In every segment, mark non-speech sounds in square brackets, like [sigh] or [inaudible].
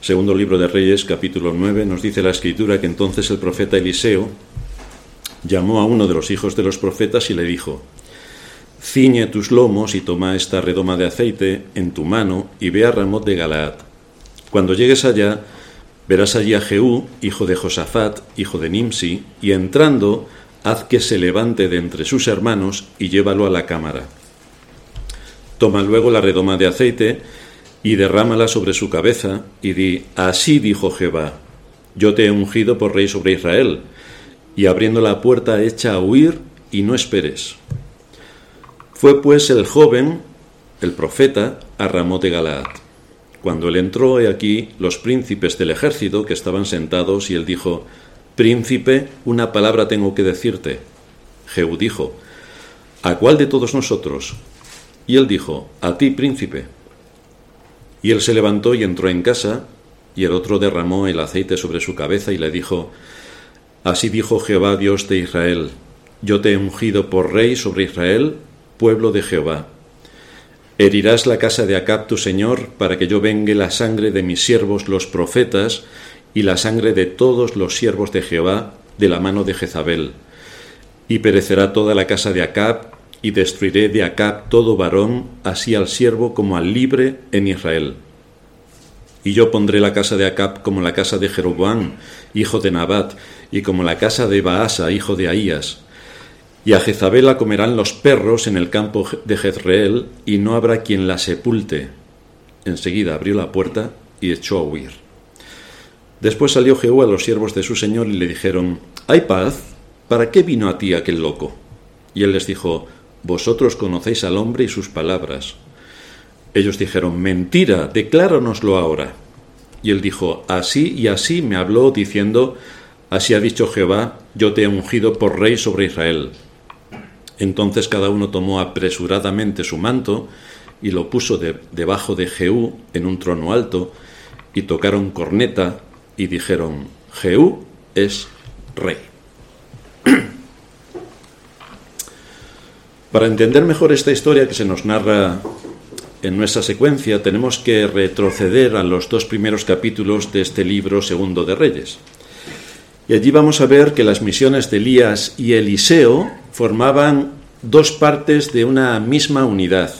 Segundo libro de Reyes, capítulo 9, nos dice la escritura que entonces el profeta Eliseo llamó a uno de los hijos de los profetas y le dijo, Ciñe tus lomos y toma esta redoma de aceite en tu mano y ve a Ramot de Galaad. Cuando llegues allá, verás allí a Jehú, hijo de Josafat, hijo de Nimsi, y entrando, haz que se levante de entre sus hermanos y llévalo a la cámara. Toma luego la redoma de aceite y derrámala sobre su cabeza y di, así dijo Jehová, yo te he ungido por rey sobre Israel, y abriendo la puerta echa a huir y no esperes. Fue pues el joven, el profeta, a Ramón de Galaad. Cuando él entró, he aquí los príncipes del ejército que estaban sentados, y él dijo, Príncipe, una palabra tengo que decirte. Jehú dijo, ¿A cuál de todos nosotros? Y él dijo, A ti, príncipe. Y él se levantó y entró en casa, y el otro derramó el aceite sobre su cabeza y le dijo, Así dijo Jehová Dios de Israel, yo te he ungido por rey sobre Israel, pueblo de Jehová. Herirás la casa de Acab tu señor, para que yo vengue la sangre de mis siervos los profetas, y la sangre de todos los siervos de Jehová, de la mano de Jezabel. Y perecerá toda la casa de Acab, y destruiré de Acab todo varón, así al siervo como al libre en Israel. Y yo pondré la casa de Acab como la casa de Jeroboam, hijo de Nabat, y como la casa de Baasa, hijo de Ahías. Y a Jezabel comerán los perros en el campo de Jezreel, y no habrá quien la sepulte. Enseguida abrió la puerta y echó a huir. Después salió Jehú a los siervos de su señor y le dijeron, ¿Hay paz? ¿Para qué vino a ti aquel loco? Y él les dijo, vosotros conocéis al hombre y sus palabras. Ellos dijeron, Mentira, decláranoslo ahora. Y él dijo, Así y así me habló, diciendo, Así ha dicho Jehová, yo te he ungido por rey sobre Israel. Entonces cada uno tomó apresuradamente su manto y lo puso debajo de Jehú en un trono alto, y tocaron corneta y dijeron, Jehú es rey. [clears throat] Para entender mejor esta historia que se nos narra en nuestra secuencia, tenemos que retroceder a los dos primeros capítulos de este libro segundo de Reyes. Y allí vamos a ver que las misiones de Elías y Eliseo formaban dos partes de una misma unidad,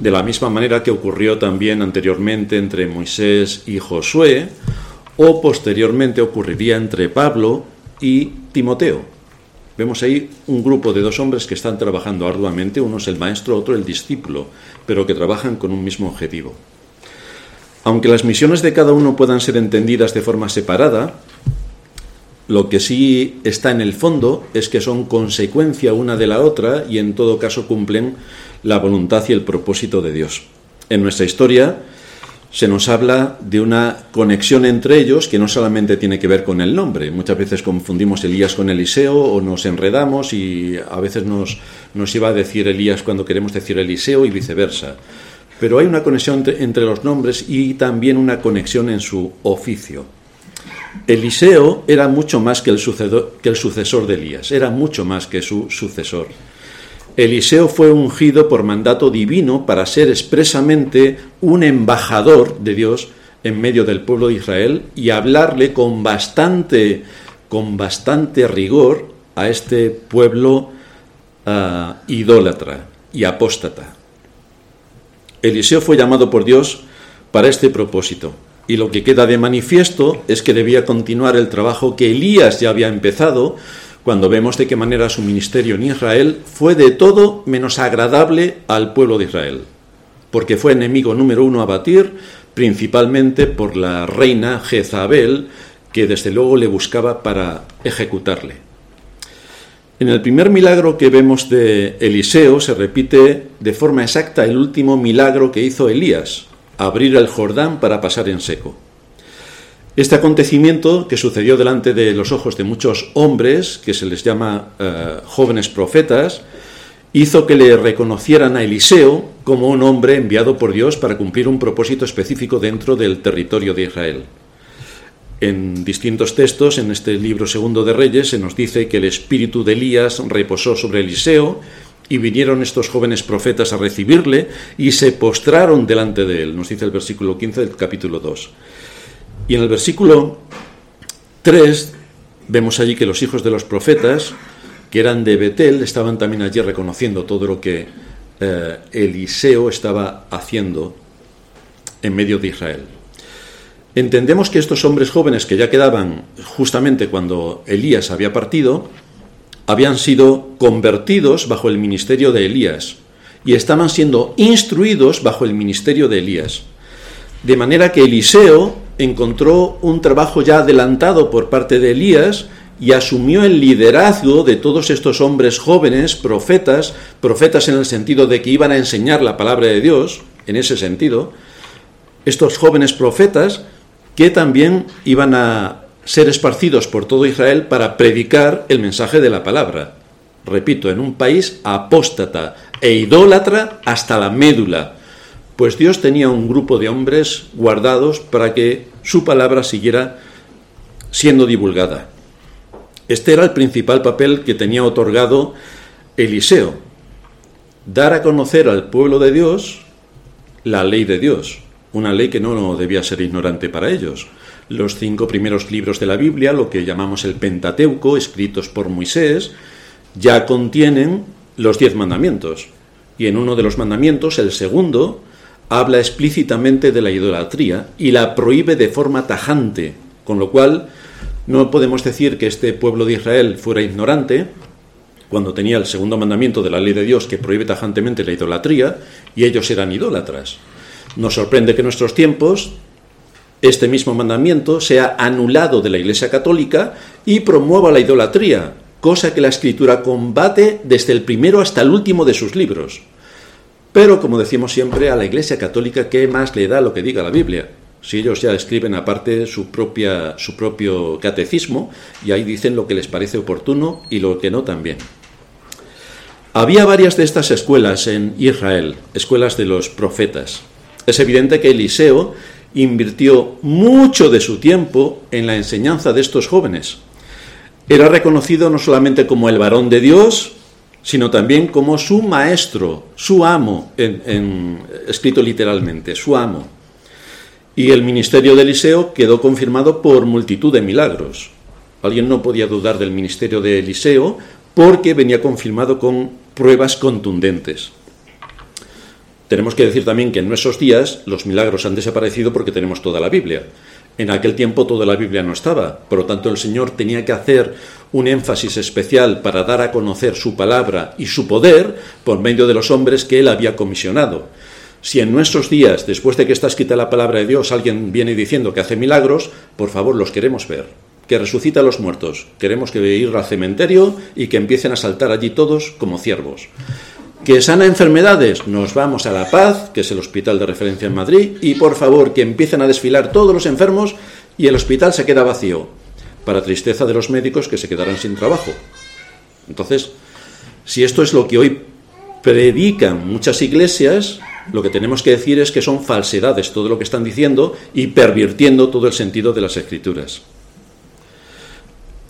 de la misma manera que ocurrió también anteriormente entre Moisés y Josué, o posteriormente ocurriría entre Pablo y Timoteo. Vemos ahí un grupo de dos hombres que están trabajando arduamente, uno es el maestro, otro el discípulo, pero que trabajan con un mismo objetivo. Aunque las misiones de cada uno puedan ser entendidas de forma separada, lo que sí está en el fondo es que son consecuencia una de la otra y en todo caso cumplen la voluntad y el propósito de Dios. En nuestra historia, se nos habla de una conexión entre ellos que no solamente tiene que ver con el nombre. Muchas veces confundimos Elías con Eliseo o nos enredamos y a veces nos, nos iba a decir Elías cuando queremos decir Eliseo y viceversa. Pero hay una conexión entre los nombres y también una conexión en su oficio. Eliseo era mucho más que el, que el sucesor de Elías, era mucho más que su sucesor. Eliseo fue ungido por mandato divino para ser expresamente un embajador de Dios en medio del pueblo de Israel y hablarle con bastante, con bastante rigor a este pueblo ah, idólatra y apóstata. Eliseo fue llamado por Dios para este propósito. Y lo que queda de manifiesto es que debía continuar el trabajo que Elías ya había empezado cuando vemos de qué manera su ministerio en Israel fue de todo menos agradable al pueblo de Israel, porque fue enemigo número uno a batir, principalmente por la reina Jezabel, que desde luego le buscaba para ejecutarle. En el primer milagro que vemos de Eliseo se repite de forma exacta el último milagro que hizo Elías, abrir el Jordán para pasar en seco. Este acontecimiento, que sucedió delante de los ojos de muchos hombres, que se les llama eh, jóvenes profetas, hizo que le reconocieran a Eliseo como un hombre enviado por Dios para cumplir un propósito específico dentro del territorio de Israel. En distintos textos, en este libro segundo de Reyes, se nos dice que el espíritu de Elías reposó sobre Eliseo y vinieron estos jóvenes profetas a recibirle y se postraron delante de él, nos dice el versículo 15 del capítulo 2. Y en el versículo 3 vemos allí que los hijos de los profetas, que eran de Betel, estaban también allí reconociendo todo lo que eh, Eliseo estaba haciendo en medio de Israel. Entendemos que estos hombres jóvenes que ya quedaban justamente cuando Elías había partido, habían sido convertidos bajo el ministerio de Elías y estaban siendo instruidos bajo el ministerio de Elías. De manera que Eliseo encontró un trabajo ya adelantado por parte de Elías y asumió el liderazgo de todos estos hombres jóvenes, profetas, profetas en el sentido de que iban a enseñar la palabra de Dios, en ese sentido, estos jóvenes profetas que también iban a ser esparcidos por todo Israel para predicar el mensaje de la palabra. Repito, en un país apóstata e idólatra hasta la médula, pues Dios tenía un grupo de hombres guardados para que su palabra siguiera siendo divulgada. Este era el principal papel que tenía otorgado Eliseo, dar a conocer al pueblo de Dios la ley de Dios, una ley que no debía ser ignorante para ellos los cinco primeros libros de la Biblia, lo que llamamos el Pentateuco, escritos por Moisés, ya contienen los diez mandamientos. Y en uno de los mandamientos, el segundo, habla explícitamente de la idolatría y la prohíbe de forma tajante, con lo cual no podemos decir que este pueblo de Israel fuera ignorante cuando tenía el segundo mandamiento de la ley de Dios que prohíbe tajantemente la idolatría y ellos eran idólatras. Nos sorprende que en nuestros tiempos este mismo mandamiento sea anulado de la Iglesia Católica y promueva la idolatría, cosa que la Escritura combate desde el primero hasta el último de sus libros. Pero, como decimos siempre, a la Iglesia Católica, ¿qué más le da lo que diga la Biblia? Si ellos ya escriben aparte su, propia, su propio catecismo y ahí dicen lo que les parece oportuno y lo que no también. Había varias de estas escuelas en Israel, escuelas de los profetas. Es evidente que Eliseo invirtió mucho de su tiempo en la enseñanza de estos jóvenes. Era reconocido no solamente como el varón de Dios, sino también como su maestro, su amo, escrito literalmente, su amo. Y el ministerio de Eliseo quedó confirmado por multitud de milagros. Alguien no podía dudar del ministerio de Eliseo porque venía confirmado con pruebas contundentes. Tenemos que decir también que en nuestros días los milagros han desaparecido porque tenemos toda la Biblia. En aquel tiempo toda la Biblia no estaba, por lo tanto el Señor tenía que hacer un énfasis especial para dar a conocer su palabra y su poder por medio de los hombres que Él había comisionado. Si en nuestros días, después de que está escrita la palabra de Dios, alguien viene diciendo que hace milagros, por favor los queremos ver. Que resucita a los muertos. Queremos que ir al cementerio y que empiecen a saltar allí todos como ciervos que sana enfermedades, nos vamos a La Paz, que es el hospital de referencia en Madrid, y por favor que empiecen a desfilar todos los enfermos y el hospital se queda vacío, para tristeza de los médicos que se quedarán sin trabajo. Entonces, si esto es lo que hoy predican muchas iglesias, lo que tenemos que decir es que son falsedades todo lo que están diciendo y pervirtiendo todo el sentido de las escrituras.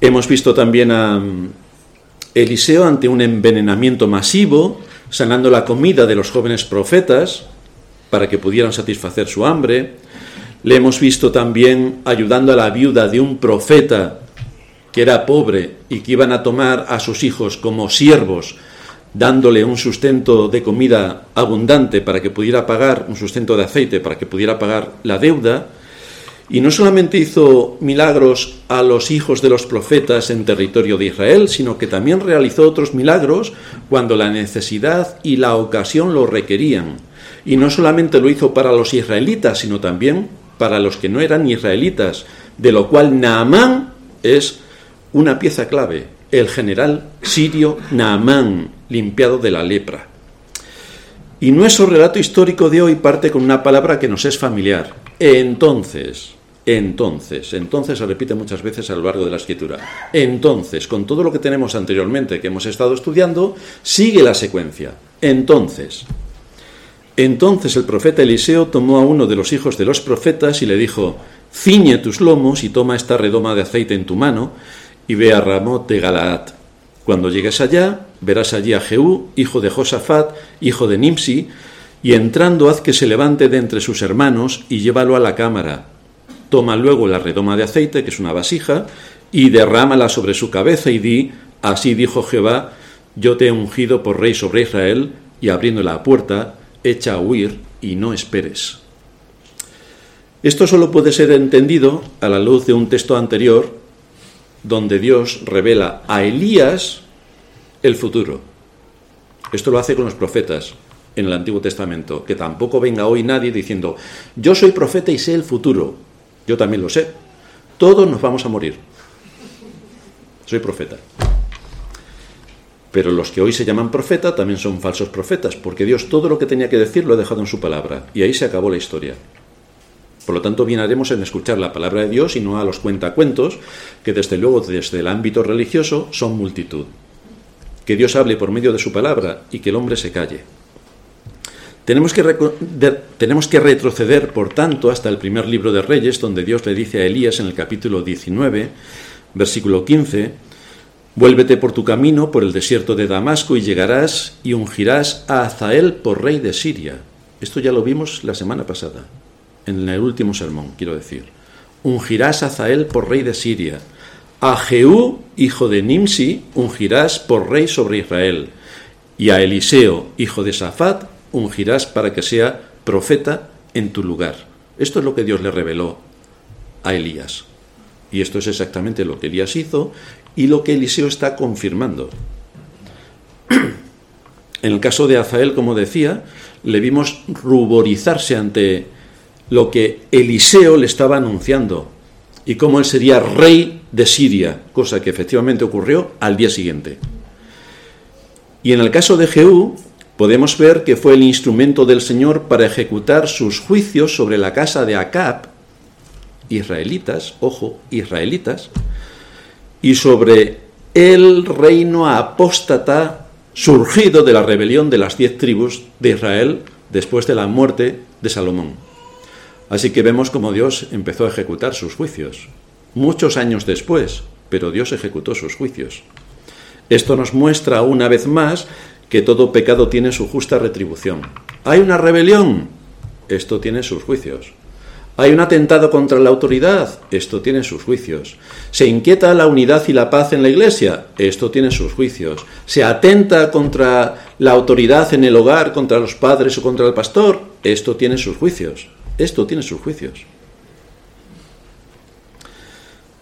Hemos visto también a mm, Eliseo ante un envenenamiento masivo, sanando la comida de los jóvenes profetas para que pudieran satisfacer su hambre. Le hemos visto también ayudando a la viuda de un profeta que era pobre y que iban a tomar a sus hijos como siervos, dándole un sustento de comida abundante para que pudiera pagar, un sustento de aceite para que pudiera pagar la deuda. Y no solamente hizo milagros a los hijos de los profetas en territorio de Israel, sino que también realizó otros milagros cuando la necesidad y la ocasión lo requerían. Y no solamente lo hizo para los israelitas, sino también para los que no eran israelitas, de lo cual Naamán es una pieza clave, el general sirio Naamán, limpiado de la lepra. Y nuestro relato histórico de hoy parte con una palabra que nos es familiar. Entonces, entonces, entonces se repite muchas veces a lo largo de la escritura. Entonces, con todo lo que tenemos anteriormente que hemos estado estudiando, sigue la secuencia. Entonces, entonces el profeta Eliseo tomó a uno de los hijos de los profetas y le dijo, ciñe tus lomos y toma esta redoma de aceite en tu mano y ve a Ramot de Galaad. Cuando llegues allá, verás allí a Jehú, hijo de Josafat, hijo de Nimsi, y entrando haz que se levante de entre sus hermanos y llévalo a la cámara. Toma luego la redoma de aceite, que es una vasija, y derrámala sobre su cabeza y di, así dijo Jehová, yo te he ungido por rey sobre Israel, y abriendo la puerta, echa a huir y no esperes. Esto solo puede ser entendido a la luz de un texto anterior donde Dios revela a Elías el futuro. Esto lo hace con los profetas en el Antiguo Testamento, que tampoco venga hoy nadie diciendo, yo soy profeta y sé el futuro. Yo también lo sé. Todos nos vamos a morir. Soy profeta. Pero los que hoy se llaman profeta también son falsos profetas, porque Dios todo lo que tenía que decir lo ha dejado en su palabra, y ahí se acabó la historia. Por lo tanto, bien haremos en escuchar la palabra de Dios y no a los cuentacuentos, que desde luego desde el ámbito religioso son multitud. Que Dios hable por medio de su palabra y que el hombre se calle. Tenemos que, tenemos que retroceder, por tanto, hasta el primer libro de Reyes, donde Dios le dice a Elías en el capítulo 19, versículo 15, Vuélvete por tu camino por el desierto de Damasco y llegarás y ungirás a Azael por rey de Siria. Esto ya lo vimos la semana pasada, en el último sermón, quiero decir. Ungirás a Azael por rey de Siria. A Jehú, hijo de Nimsi, ungirás por rey sobre Israel. Y a Eliseo, hijo de Safat, ungirás para que sea profeta en tu lugar. Esto es lo que Dios le reveló a Elías. Y esto es exactamente lo que Elías hizo y lo que Eliseo está confirmando. [clears throat] En el caso de Azael, como decía, le vimos ruborizarse ante lo que Eliseo le estaba anunciando y cómo él sería rey de Siria, cosa que efectivamente ocurrió al día siguiente. Y en el caso de Jehú, podemos ver que fue el instrumento del Señor para ejecutar sus juicios sobre la casa de Acab, israelitas, ojo, israelitas, y sobre el reino apóstata surgido de la rebelión de las diez tribus de Israel después de la muerte de Salomón. Así que vemos cómo Dios empezó a ejecutar sus juicios, muchos años después, pero Dios ejecutó sus juicios. Esto nos muestra una vez más que todo pecado tiene su justa retribución. ¿Hay una rebelión? Esto tiene sus juicios. Hay un atentado contra la autoridad, esto tiene sus juicios. Se inquieta la unidad y la paz en la iglesia, esto tiene sus juicios. Se atenta contra la autoridad en el hogar, contra los padres o contra el pastor, esto tiene sus juicios. Esto tiene sus juicios.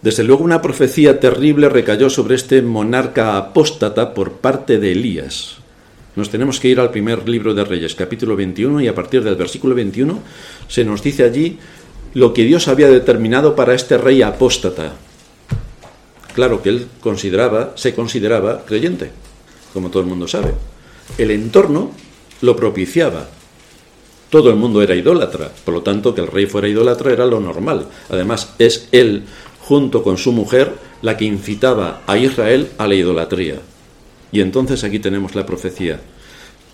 Desde luego una profecía terrible recayó sobre este monarca apóstata por parte de Elías. Nos tenemos que ir al primer libro de Reyes, capítulo 21, y a partir del versículo 21 se nos dice allí lo que Dios había determinado para este rey apóstata. Claro que él consideraba, se consideraba creyente, como todo el mundo sabe. El entorno lo propiciaba. Todo el mundo era idólatra, por lo tanto que el rey fuera idólatra era lo normal. Además, es él, junto con su mujer, la que incitaba a Israel a la idolatría. Y entonces aquí tenemos la profecía.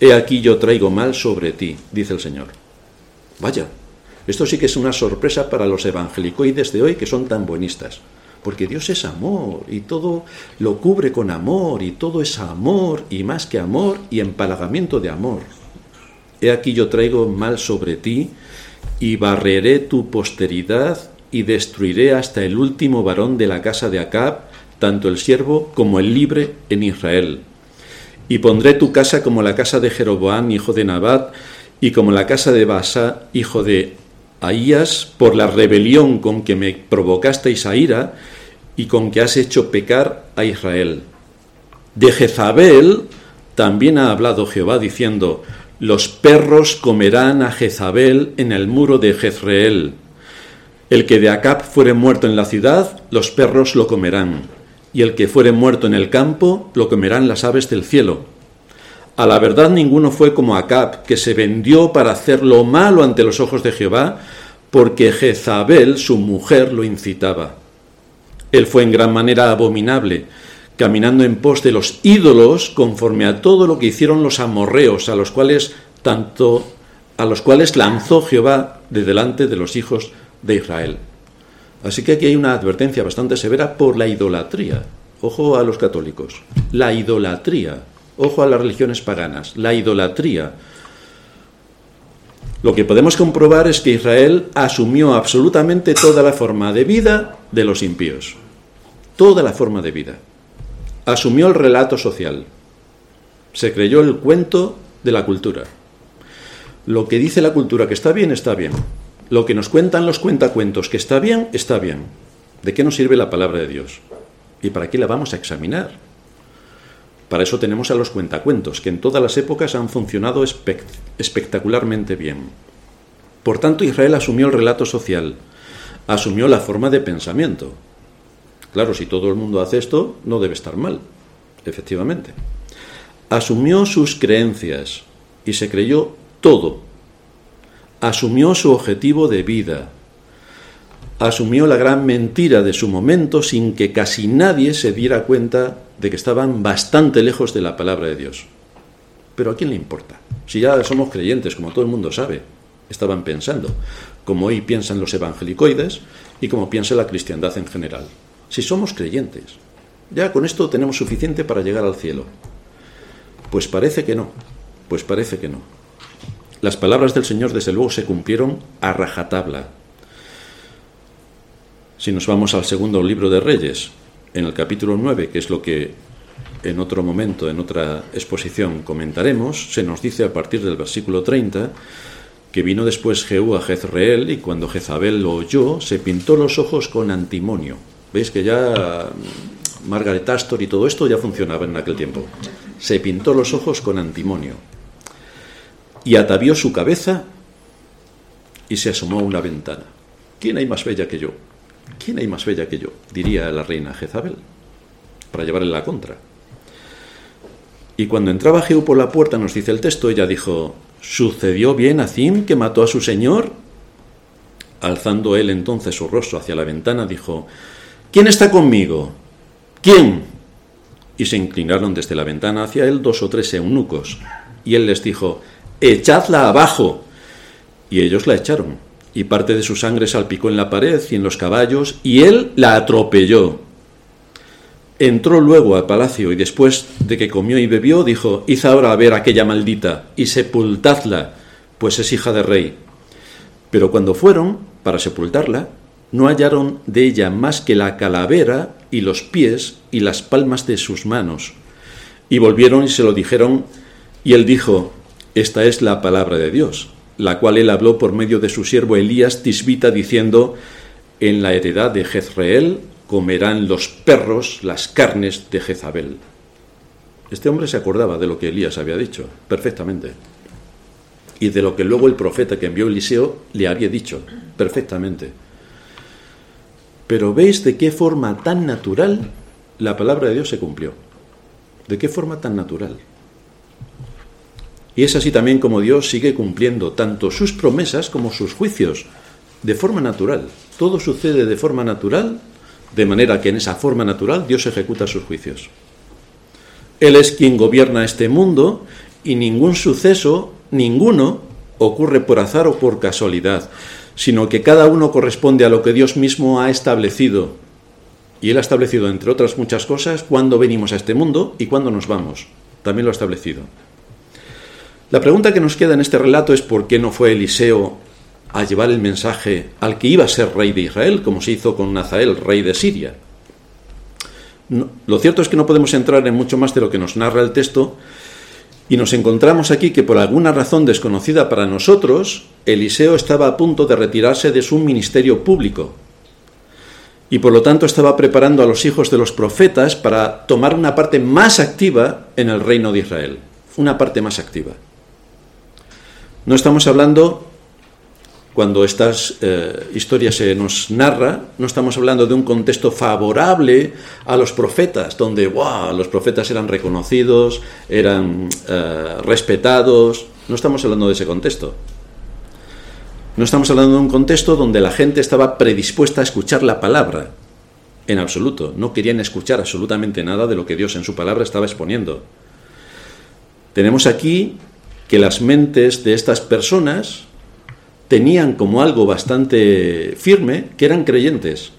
He aquí yo traigo mal sobre ti, dice el Señor. Vaya, esto sí que es una sorpresa para los evangelicoides de hoy que son tan buenistas. Porque Dios es amor y todo lo cubre con amor y todo es amor y más que amor y empalagamiento de amor. He aquí yo traigo mal sobre ti y barreré tu posteridad y destruiré hasta el último varón de la casa de Acab, tanto el siervo como el libre en Israel. Y pondré tu casa como la casa de Jeroboam, hijo de Nabat, y como la casa de Basa, hijo de Ahías, por la rebelión con que me provocasteis a ira y con que has hecho pecar a Israel. De Jezabel también ha hablado Jehová diciendo, los perros comerán a Jezabel en el muro de Jezreel. El que de Acab fuere muerto en la ciudad, los perros lo comerán, y el que fuere muerto en el campo, lo comerán las aves del cielo. A la verdad ninguno fue como Acab, que se vendió para hacer lo malo ante los ojos de Jehová, porque Jezabel, su mujer, lo incitaba. Él fue en gran manera abominable, caminando en pos de los ídolos, conforme a todo lo que hicieron los amorreos, a los cuales tanto a los cuales lanzó Jehová de delante de los hijos de Israel. Así que aquí hay una advertencia bastante severa por la idolatría. ojo a los católicos, la idolatría, ojo a las religiones paganas, la idolatría. Lo que podemos comprobar es que Israel asumió absolutamente toda la forma de vida de los impíos, toda la forma de vida. Asumió el relato social, se creyó el cuento de la cultura. Lo que dice la cultura que está bien, está bien. Lo que nos cuentan los cuentacuentos que está bien, está bien. ¿De qué nos sirve la palabra de Dios? ¿Y para qué la vamos a examinar? Para eso tenemos a los cuentacuentos, que en todas las épocas han funcionado espectacularmente bien. Por tanto, Israel asumió el relato social, asumió la forma de pensamiento. Claro, si todo el mundo hace esto, no debe estar mal, efectivamente. Asumió sus creencias y se creyó todo. Asumió su objetivo de vida. Asumió la gran mentira de su momento sin que casi nadie se diera cuenta de que estaban bastante lejos de la palabra de Dios. Pero ¿a quién le importa? Si ya somos creyentes, como todo el mundo sabe, estaban pensando, como hoy piensan los evangelicoides y como piensa la cristiandad en general. Si somos creyentes, ya con esto tenemos suficiente para llegar al cielo. Pues parece que no, pues parece que no. Las palabras del Señor desde luego se cumplieron a rajatabla. Si nos vamos al segundo libro de Reyes, en el capítulo 9, que es lo que en otro momento, en otra exposición comentaremos, se nos dice a partir del versículo 30 que vino después Jehú a Jezreel y cuando Jezabel lo oyó, se pintó los ojos con antimonio. Veis que ya Margaret Astor y todo esto ya funcionaba en aquel tiempo. Se pintó los ojos con antimonio y atavió su cabeza y se asomó a una ventana. ¿Quién hay más bella que yo? ¿Quién hay más bella que yo? diría la reina Jezabel, para llevarle la contra. Y cuando entraba Jehú por la puerta, nos dice el texto, ella dijo, ¿sucedió bien a Zim que mató a su señor? Alzando él entonces su rostro hacia la ventana, dijo, ¿quién está conmigo? ¿Quién? Y se inclinaron desde la ventana hacia él dos o tres eunucos. Y él les dijo, echadla abajo. Y ellos la echaron y parte de su sangre salpicó en la pared y en los caballos, y él la atropelló. Entró luego al palacio y después de que comió y bebió, dijo, Id ahora a ver a aquella maldita y sepultadla, pues es hija de rey. Pero cuando fueron para sepultarla, no hallaron de ella más que la calavera y los pies y las palmas de sus manos. Y volvieron y se lo dijeron, y él dijo, Esta es la palabra de Dios la cual él habló por medio de su siervo Elías Tisbita, diciendo, en la heredad de Jezreel comerán los perros las carnes de Jezabel. Este hombre se acordaba de lo que Elías había dicho, perfectamente. Y de lo que luego el profeta que envió Eliseo le había dicho, perfectamente. Pero veis de qué forma tan natural la palabra de Dios se cumplió. ¿De qué forma tan natural? Y es así también como Dios sigue cumpliendo tanto sus promesas como sus juicios, de forma natural. Todo sucede de forma natural, de manera que en esa forma natural Dios ejecuta sus juicios. Él es quien gobierna este mundo y ningún suceso, ninguno, ocurre por azar o por casualidad, sino que cada uno corresponde a lo que Dios mismo ha establecido. Y Él ha establecido, entre otras muchas cosas, cuándo venimos a este mundo y cuándo nos vamos. También lo ha establecido. La pregunta que nos queda en este relato es por qué no fue Eliseo a llevar el mensaje al que iba a ser rey de Israel, como se hizo con Nazael, rey de Siria. lo cierto es que no podemos entrar en mucho más de lo que nos narra el texto y nos encontramos aquí que por alguna razón desconocida para nosotros, Eliseo estaba a punto de retirarse de su ministerio público y por lo tanto estaba preparando a los hijos de los profetas para tomar una parte más activa en el reino de Israel, una parte más activa. No estamos hablando, cuando estas eh, historias se nos narra, no estamos hablando de un contexto favorable a los profetas, donde los profetas eran reconocidos, eran eh, respetados. No estamos hablando de ese contexto. No estamos hablando de un contexto donde la gente estaba predispuesta a escuchar la palabra. En absoluto. No querían escuchar absolutamente nada de lo que Dios en su palabra estaba exponiendo. Tenemos aquí que las mentes de estas personas tenían como algo bastante firme que eran creyentes.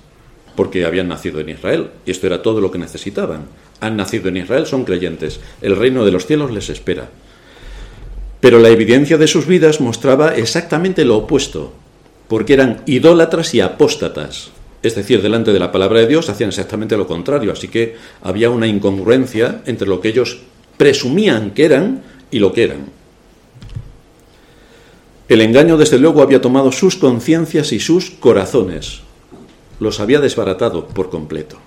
porque habían nacido en Israel. Y esto era todo lo que necesitaban. Han nacido en Israel, son creyentes. El reino de los cielos les espera. Pero la evidencia de sus vidas mostraba exactamente lo opuesto, porque eran idólatras y apóstatas. Es decir, delante de la palabra de Dios hacían exactamente lo contrario, así que había una incongruencia entre lo que ellos presumían que eran y lo que eran. El engaño, desde luego, había tomado sus conciencias y sus corazones, los había desbaratado por completo.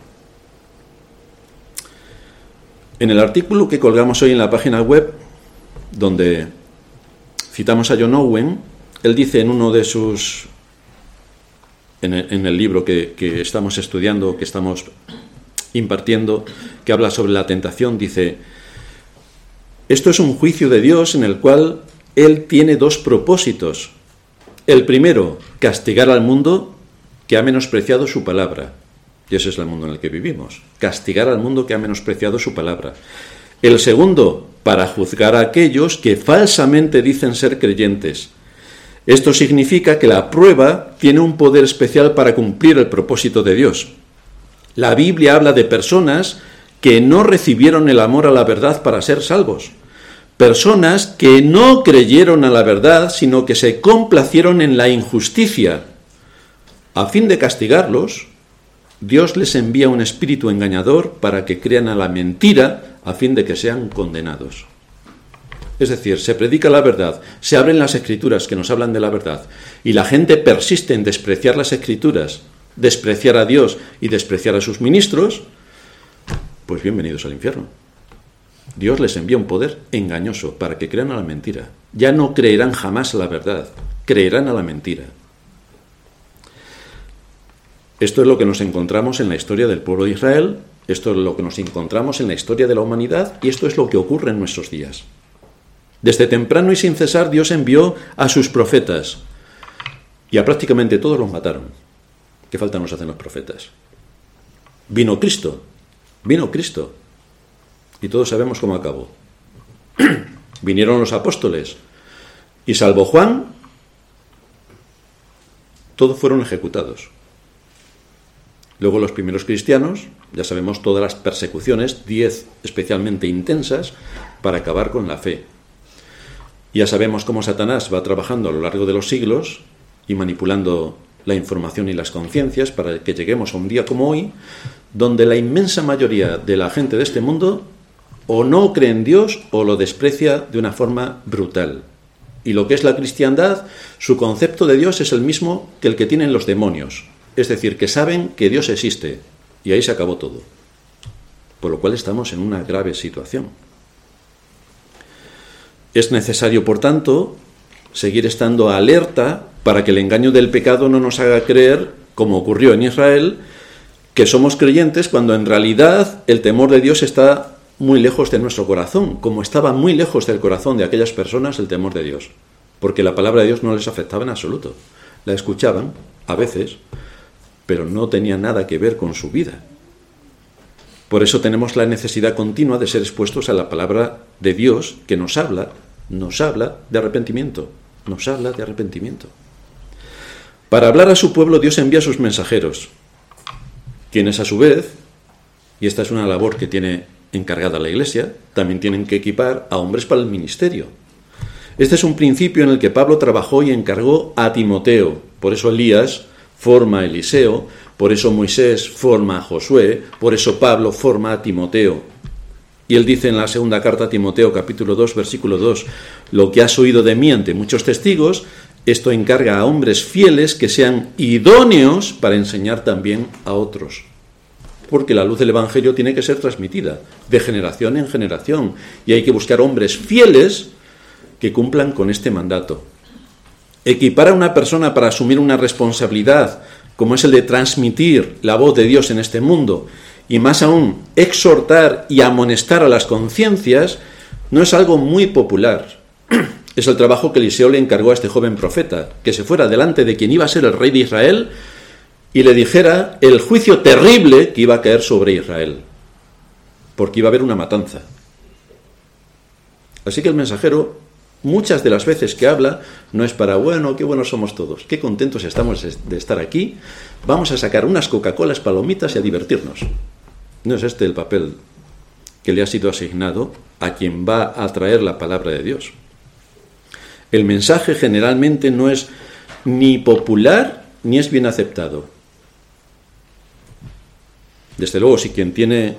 En el artículo que colgamos hoy en la página web, donde citamos a John Owen, él dice en uno de sus en el, libro que, estamos estudiando, que estamos impartiendo, que habla sobre la tentación, dice, esto es un juicio de Dios en el cual Él tiene dos propósitos. El primero, castigar al mundo que ha menospreciado su palabra. Y ese es el mundo en el que vivimos. Castigar al mundo que ha menospreciado su palabra. El segundo, para juzgar a aquellos que falsamente dicen ser creyentes esto significa que la prueba tiene un poder especial para cumplir el propósito de Dios. La Biblia habla de personas que no recibieron el amor a la verdad para ser salvos. Personas que no creyeron a la verdad, sino que se complacieron en la injusticia. A fin de castigarlos, Dios les envía un espíritu engañador para que crean a la mentira, a fin de que sean condenados. Es decir, se predica la verdad, se abren las escrituras que nos hablan de la verdad, y la gente persiste en despreciar las escrituras, despreciar a Dios y despreciar a sus ministros, pues bienvenidos al infierno. Dios les envía un poder engañoso para que crean a la mentira. Ya no creerán jamás a la verdad, creerán a la mentira. Esto es lo que nos encontramos en la historia del pueblo de Israel, esto es lo que nos encontramos en la historia de la humanidad y esto es lo que ocurre en nuestros días. Desde temprano y sin cesar Dios envió a sus profetas y a prácticamente todos los mataron. ¿Qué falta nos hacen los profetas? Vino Cristo, vino Cristo. Y todos sabemos cómo acabó. [clears throat] Vinieron los apóstoles y salvo Juan, todos fueron ejecutados. Luego los primeros cristianos, ya sabemos todas las persecuciones, diez especialmente intensas, para acabar con la fe. Ya sabemos cómo Satanás va trabajando a lo largo de los siglos y manipulando la información y las conciencias para que lleguemos a un día como hoy, donde la inmensa mayoría de la gente de este mundo o no cree en Dios o lo desprecia de una forma brutal. Y lo que es la cristiandad, su concepto de Dios es el mismo que el que tienen los demonios. Es decir, que saben que Dios existe. Y ahí se acabó todo. Por lo cual estamos en una grave situación. Es necesario, por tanto, seguir estando alerta para que el engaño del pecado no nos haga creer, como ocurrió en Israel, que somos creyentes cuando en realidad el temor de Dios está muy lejos de nuestro corazón, como estaba muy lejos del corazón de aquellas personas el temor de Dios, porque la palabra de Dios no les afectaba en absoluto. La escuchaban, a veces, pero no tenía nada que ver con su vida. Por eso tenemos la necesidad continua de ser expuestos a la palabra de Dios que nos habla, nos habla de arrepentimiento, nos habla de arrepentimiento. Para hablar a su pueblo Dios envía a sus mensajeros, quienes a su vez, y esta es una labor que tiene encargada la Iglesia, también tienen que equipar a hombres para el ministerio. Este es un principio en el que Pablo trabajó y encargó a Timoteo. Por eso Elías forma a Eliseo, por eso Moisés forma a Josué, por eso Pablo forma a Timoteo. Y él dice en la segunda carta a Timoteo capítulo 2 versículo 2, lo que has oído de mí ante muchos testigos, esto encarga a hombres fieles que sean idóneos para enseñar también a otros. Porque la luz del Evangelio tiene que ser transmitida de generación en generación y hay que buscar hombres fieles que cumplan con este mandato. Equipar a una persona para asumir una responsabilidad como es el de transmitir la voz de Dios en este mundo, y más aún exhortar y amonestar a las conciencias, no es algo muy popular. [clears throat] Es el trabajo que Eliseo le encargó a este joven profeta, que se fuera delante de quien iba a ser el rey de Israel y le dijera el juicio terrible que iba a caer sobre Israel, porque iba a haber una matanza. Así que el mensajero Muchas de las veces que habla no es para, bueno, qué buenos somos todos, qué contentos estamos de estar aquí, vamos a sacar unas Coca-Colas palomitas y a divertirnos. No es este el papel que le ha sido asignado a quien va a traer la palabra de Dios. El mensaje generalmente no es ni popular ni es bien aceptado. Desde luego, si quien tiene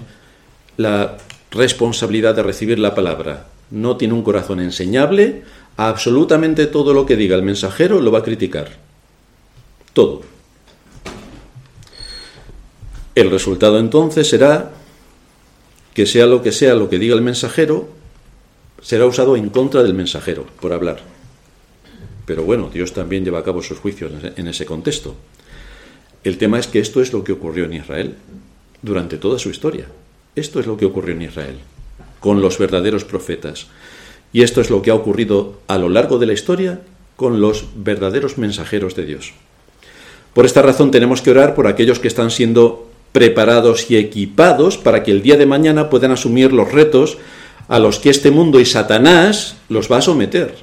la responsabilidad de recibir la palabra no tiene un corazón enseñable, absolutamente todo lo que diga el mensajero lo va a criticar. Todo. El resultado entonces será que sea lo que sea lo que diga el mensajero, será usado en contra del mensajero, por hablar. Pero bueno, Dios también lleva a cabo sus juicios en ese contexto. El tema es que esto es lo que ocurrió en Israel durante toda su historia. Esto es lo que ocurrió en Israel con los verdaderos profetas. Y esto es lo que ha ocurrido a lo largo de la historia con los verdaderos mensajeros de Dios. Por esta razón tenemos que orar por aquellos que están siendo preparados y equipados para que el día de mañana puedan asumir los retos a los que este mundo y Satanás los va a someter,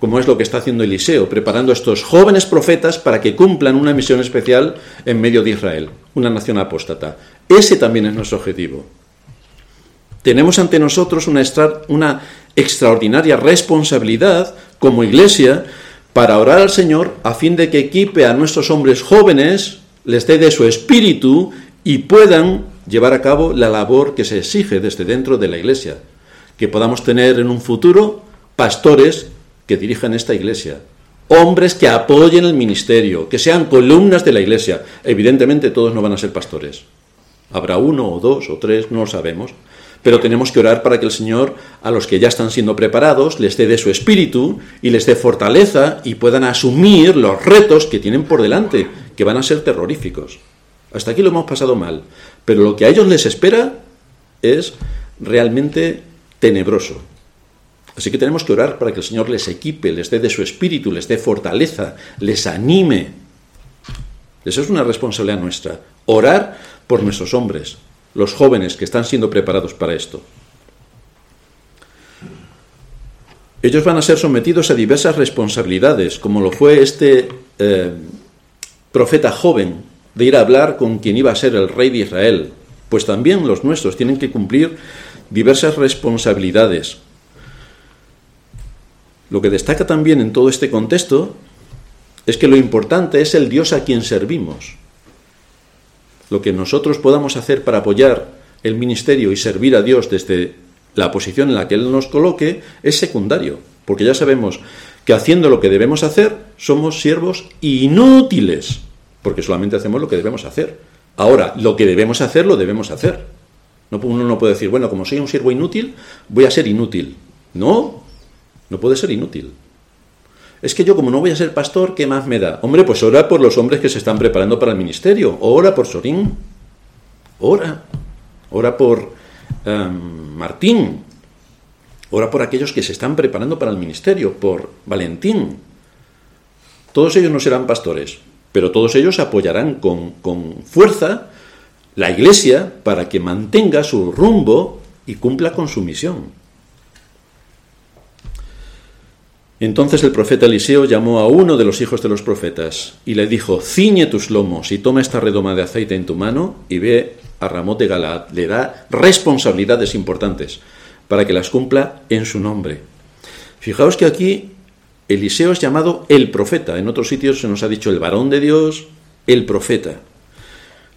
como es lo que está haciendo Eliseo, preparando a estos jóvenes profetas para que cumplan una misión especial en medio de Israel, una nación apóstata. Ese también es nuestro objetivo. Tenemos ante nosotros una, extraordinaria responsabilidad como iglesia para orar al Señor a fin de que equipe a nuestros hombres jóvenes, les dé su espíritu y puedan llevar a cabo la labor que se exige desde dentro de la iglesia. Que podamos tener en un futuro pastores que dirijan esta iglesia, hombres que apoyen el ministerio, que sean columnas de la iglesia. Evidentemente todos no van a ser pastores. Habrá uno o dos o tres, no lo sabemos, pero tenemos que orar para que el Señor, a los que ya están siendo preparados, les dé de su espíritu y les dé fortaleza y puedan asumir los retos que tienen por delante, que van a ser terroríficos. Hasta aquí lo hemos pasado mal, pero lo que a ellos les espera es realmente tenebroso. Así que tenemos que orar para que el Señor les equipe, les dé de su espíritu, les dé fortaleza, les anime. Eso es una responsabilidad nuestra. Orar por nuestros hombres, los jóvenes que están siendo preparados para esto. Ellos van a ser sometidos a diversas responsabilidades, como lo fue este eh, profeta joven de ir a hablar con quien iba a ser el rey de Israel. Pues también los nuestros tienen que cumplir diversas responsabilidades. Lo que destaca también en todo este contexto es que lo importante es el Dios a quien servimos lo que nosotros podamos hacer para apoyar el ministerio y servir a Dios desde la posición en la que Él nos coloque es secundario, porque ya sabemos que haciendo lo que debemos hacer somos siervos inútiles, porque solamente hacemos lo que debemos hacer. Ahora, lo que debemos hacer lo debemos hacer. No, uno no puede decir, bueno, como soy un siervo inútil, voy a ser inútil. No, no puede ser inútil. Es que yo como no voy a ser pastor, ¿qué más me da? Hombre, pues ora por los hombres que se están preparando para el ministerio. Ora por Sorín. Ora. Ora por em, Martín. Ora por aquellos que se están preparando para el ministerio. Por Valentín. Todos ellos no serán pastores, pero todos ellos apoyarán con, con fuerza la iglesia para que mantenga su rumbo y cumpla con su misión. Entonces el profeta Eliseo llamó a uno de los hijos de los profetas y le dijo, ciñe tus lomos y toma esta redoma de aceite en tu mano y ve a Ramón de Galaad. Le da responsabilidades importantes para que las cumpla en su nombre. Fijaos que aquí Eliseo es llamado el profeta. En otros sitios se nos ha dicho el varón de Dios, el profeta.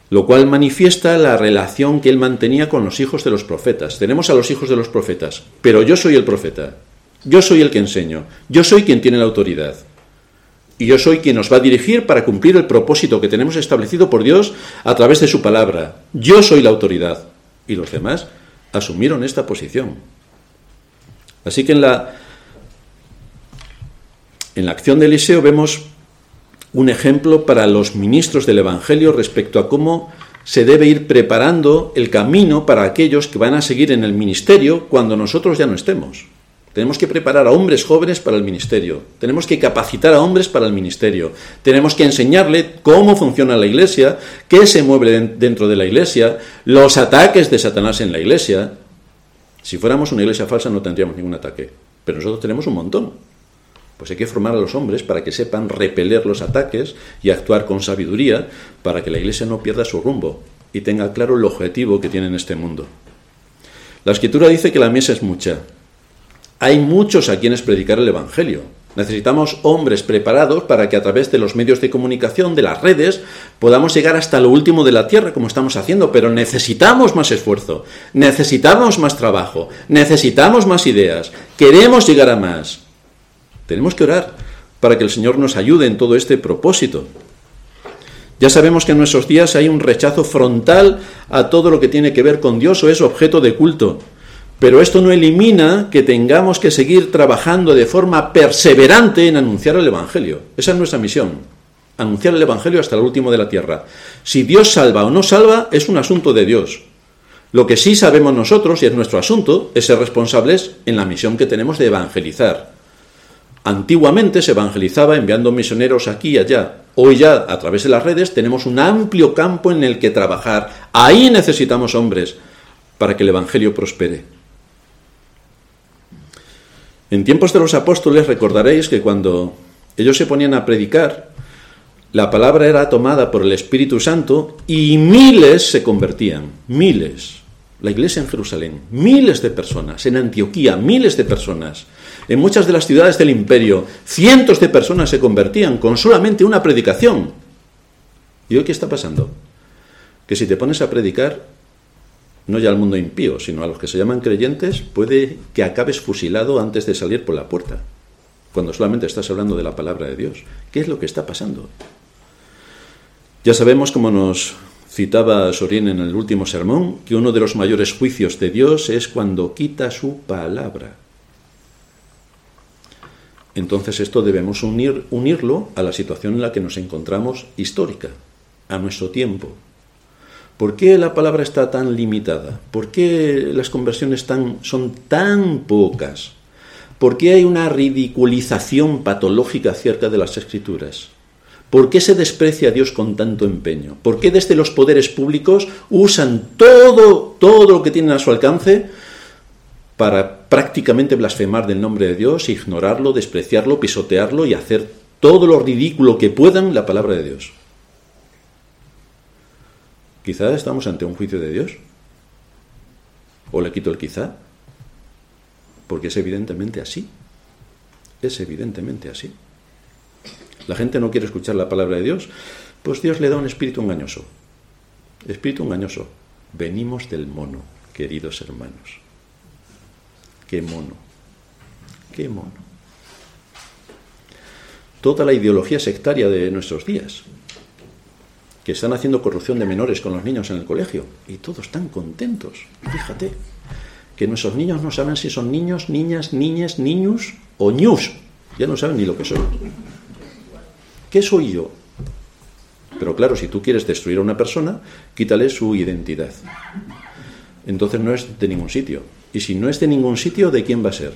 Lo cual manifiesta la relación que él mantenía con los hijos de los profetas. Tenemos a los hijos de los profetas, pero yo soy el profeta. Yo soy el que enseño, yo soy quien tiene la autoridad. Y yo soy quien nos va a dirigir para cumplir el propósito que tenemos establecido por Dios a través de su palabra. Yo soy la autoridad. Y los demás asumieron esta posición. Así que en la, en la acción de Eliseo vemos un ejemplo para los ministros del Evangelio respecto a cómo se debe ir preparando el camino para aquellos que van a seguir en el ministerio cuando nosotros ya no estemos. Tenemos que preparar a hombres jóvenes para el ministerio. Tenemos que capacitar a hombres para el ministerio. Tenemos que enseñarle cómo funciona la iglesia, qué se mueve dentro de la iglesia, los ataques de Satanás en la iglesia. Si fuéramos una iglesia falsa no tendríamos ningún ataque. pero nosotros tenemos un montón. Pues hay que formar a los hombres para que sepan repeler los ataques y actuar con sabiduría para que la Iglesia no pierda su rumbo y tenga claro el objetivo que tiene en este mundo. La escritura dice que la mesa es mucha. Hay muchos a quienes predicar el Evangelio. Necesitamos hombres preparados para que a través de los medios de comunicación, de las redes, podamos llegar hasta lo último de la tierra, como estamos haciendo, pero necesitamos más esfuerzo, necesitamos más trabajo, necesitamos más ideas, queremos llegar a más. Tenemos que orar para que el Señor nos ayude en todo este propósito. Ya sabemos que en nuestros días hay un rechazo frontal a todo lo que tiene que ver con Dios o es objeto de culto. Pero esto no elimina que tengamos que seguir trabajando de forma perseverante en anunciar el Evangelio. Esa es nuestra misión, anunciar el Evangelio hasta el último de la tierra. Si Dios salva o no salva es un asunto de Dios. Lo que sí sabemos nosotros, y es nuestro asunto, es ser responsables en la misión que tenemos de evangelizar. Antiguamente se evangelizaba enviando misioneros aquí y allá. Hoy ya, a través de las redes, tenemos un amplio campo en el que trabajar. Ahí necesitamos hombres para que el Evangelio prospere. En tiempos de los apóstoles recordaréis que cuando ellos se ponían a predicar, la palabra era tomada por el Espíritu Santo y miles se convertían, miles. La iglesia en Jerusalén, miles de personas, en Antioquía, miles de personas, en muchas de las ciudades del imperio, cientos de personas se convertían con solamente una predicación. ¿Y hoy qué está pasando? Que si te pones a predicar, no ya al mundo impío, sino a los que se llaman creyentes, puede que acabes fusilado antes de salir por la puerta, cuando solamente estás hablando de la palabra de Dios. ¿Qué es lo que está pasando? Ya sabemos, como nos citaba Sorín en el último sermón, que uno de los mayores juicios de Dios es cuando quita su palabra. Entonces esto debemos unir, unirlo a la situación en la que nos encontramos histórica, a nuestro tiempo, ¿Por qué la palabra está tan limitada? ¿Por qué las conversiones son tan pocas? ¿Por qué hay una ridiculización patológica acerca de las escrituras? ¿Por qué se desprecia a Dios con tanto empeño? ¿Por qué desde los poderes públicos usan todo, todo lo que tienen a su alcance para prácticamente blasfemar del nombre de Dios, ignorarlo, despreciarlo, pisotearlo y hacer todo lo ridículo que puedan la palabra de Dios? Quizá estamos ante un juicio de Dios. ¿O le quito el quizá? Porque es evidentemente así. Es evidentemente así. La gente no quiere escuchar la palabra de Dios, pues Dios le da un espíritu engañoso. Espíritu engañoso. Venimos del mono, queridos hermanos. Qué mono. Qué mono. Toda la ideología sectaria de nuestros días que están haciendo corrupción de menores con los niños en el colegio y todos están contentos. Fíjate, que nuestros niños no saben si son niños, niñas, niñas, niños o ñus. Ya no saben ni lo que son. ¿Qué soy yo? Pero claro, si tú quieres destruir a una persona, quítale su identidad. Entonces no es de ningún sitio. Y si no es de ningún sitio, ¿de quién va a ser?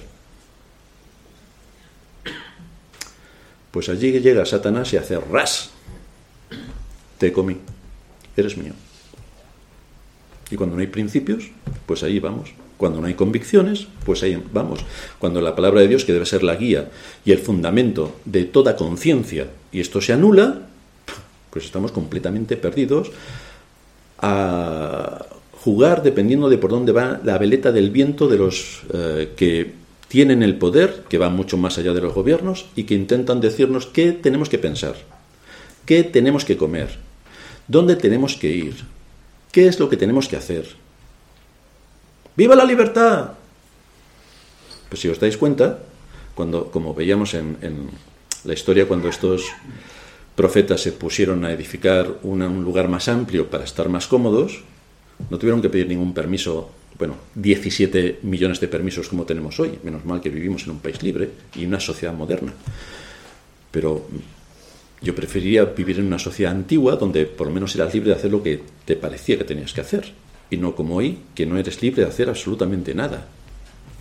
Pues allí llega Satanás y hace ras te comí, eres mío. Y cuando no hay principios, pues ahí vamos. Cuando no hay convicciones, pues ahí vamos. Cuando la palabra de Dios, que debe ser la guía y el fundamento de toda conciencia, y esto se anula, pues estamos completamente perdidos a jugar dependiendo de por dónde va la veleta del viento de los eh, que tienen el poder, que va mucho más allá de los gobiernos, y que intentan decirnos qué tenemos que pensar, qué tenemos que comer, ¿Dónde tenemos que ir? ¿Qué es lo que tenemos que hacer? ¡Viva la libertad! Pues si os dais cuenta, cuando, como veíamos en, la historia, cuando estos profetas se pusieron a edificar un lugar más amplio para estar más cómodos, no tuvieron que pedir ningún permiso, bueno, 17 millones de permisos como tenemos hoy, menos mal que vivimos en un país libre y una sociedad moderna. Pero yo preferiría vivir en una sociedad antigua donde por lo menos eras libre de hacer lo que te parecía que tenías que hacer. Y no como hoy, que no eres libre de hacer absolutamente nada.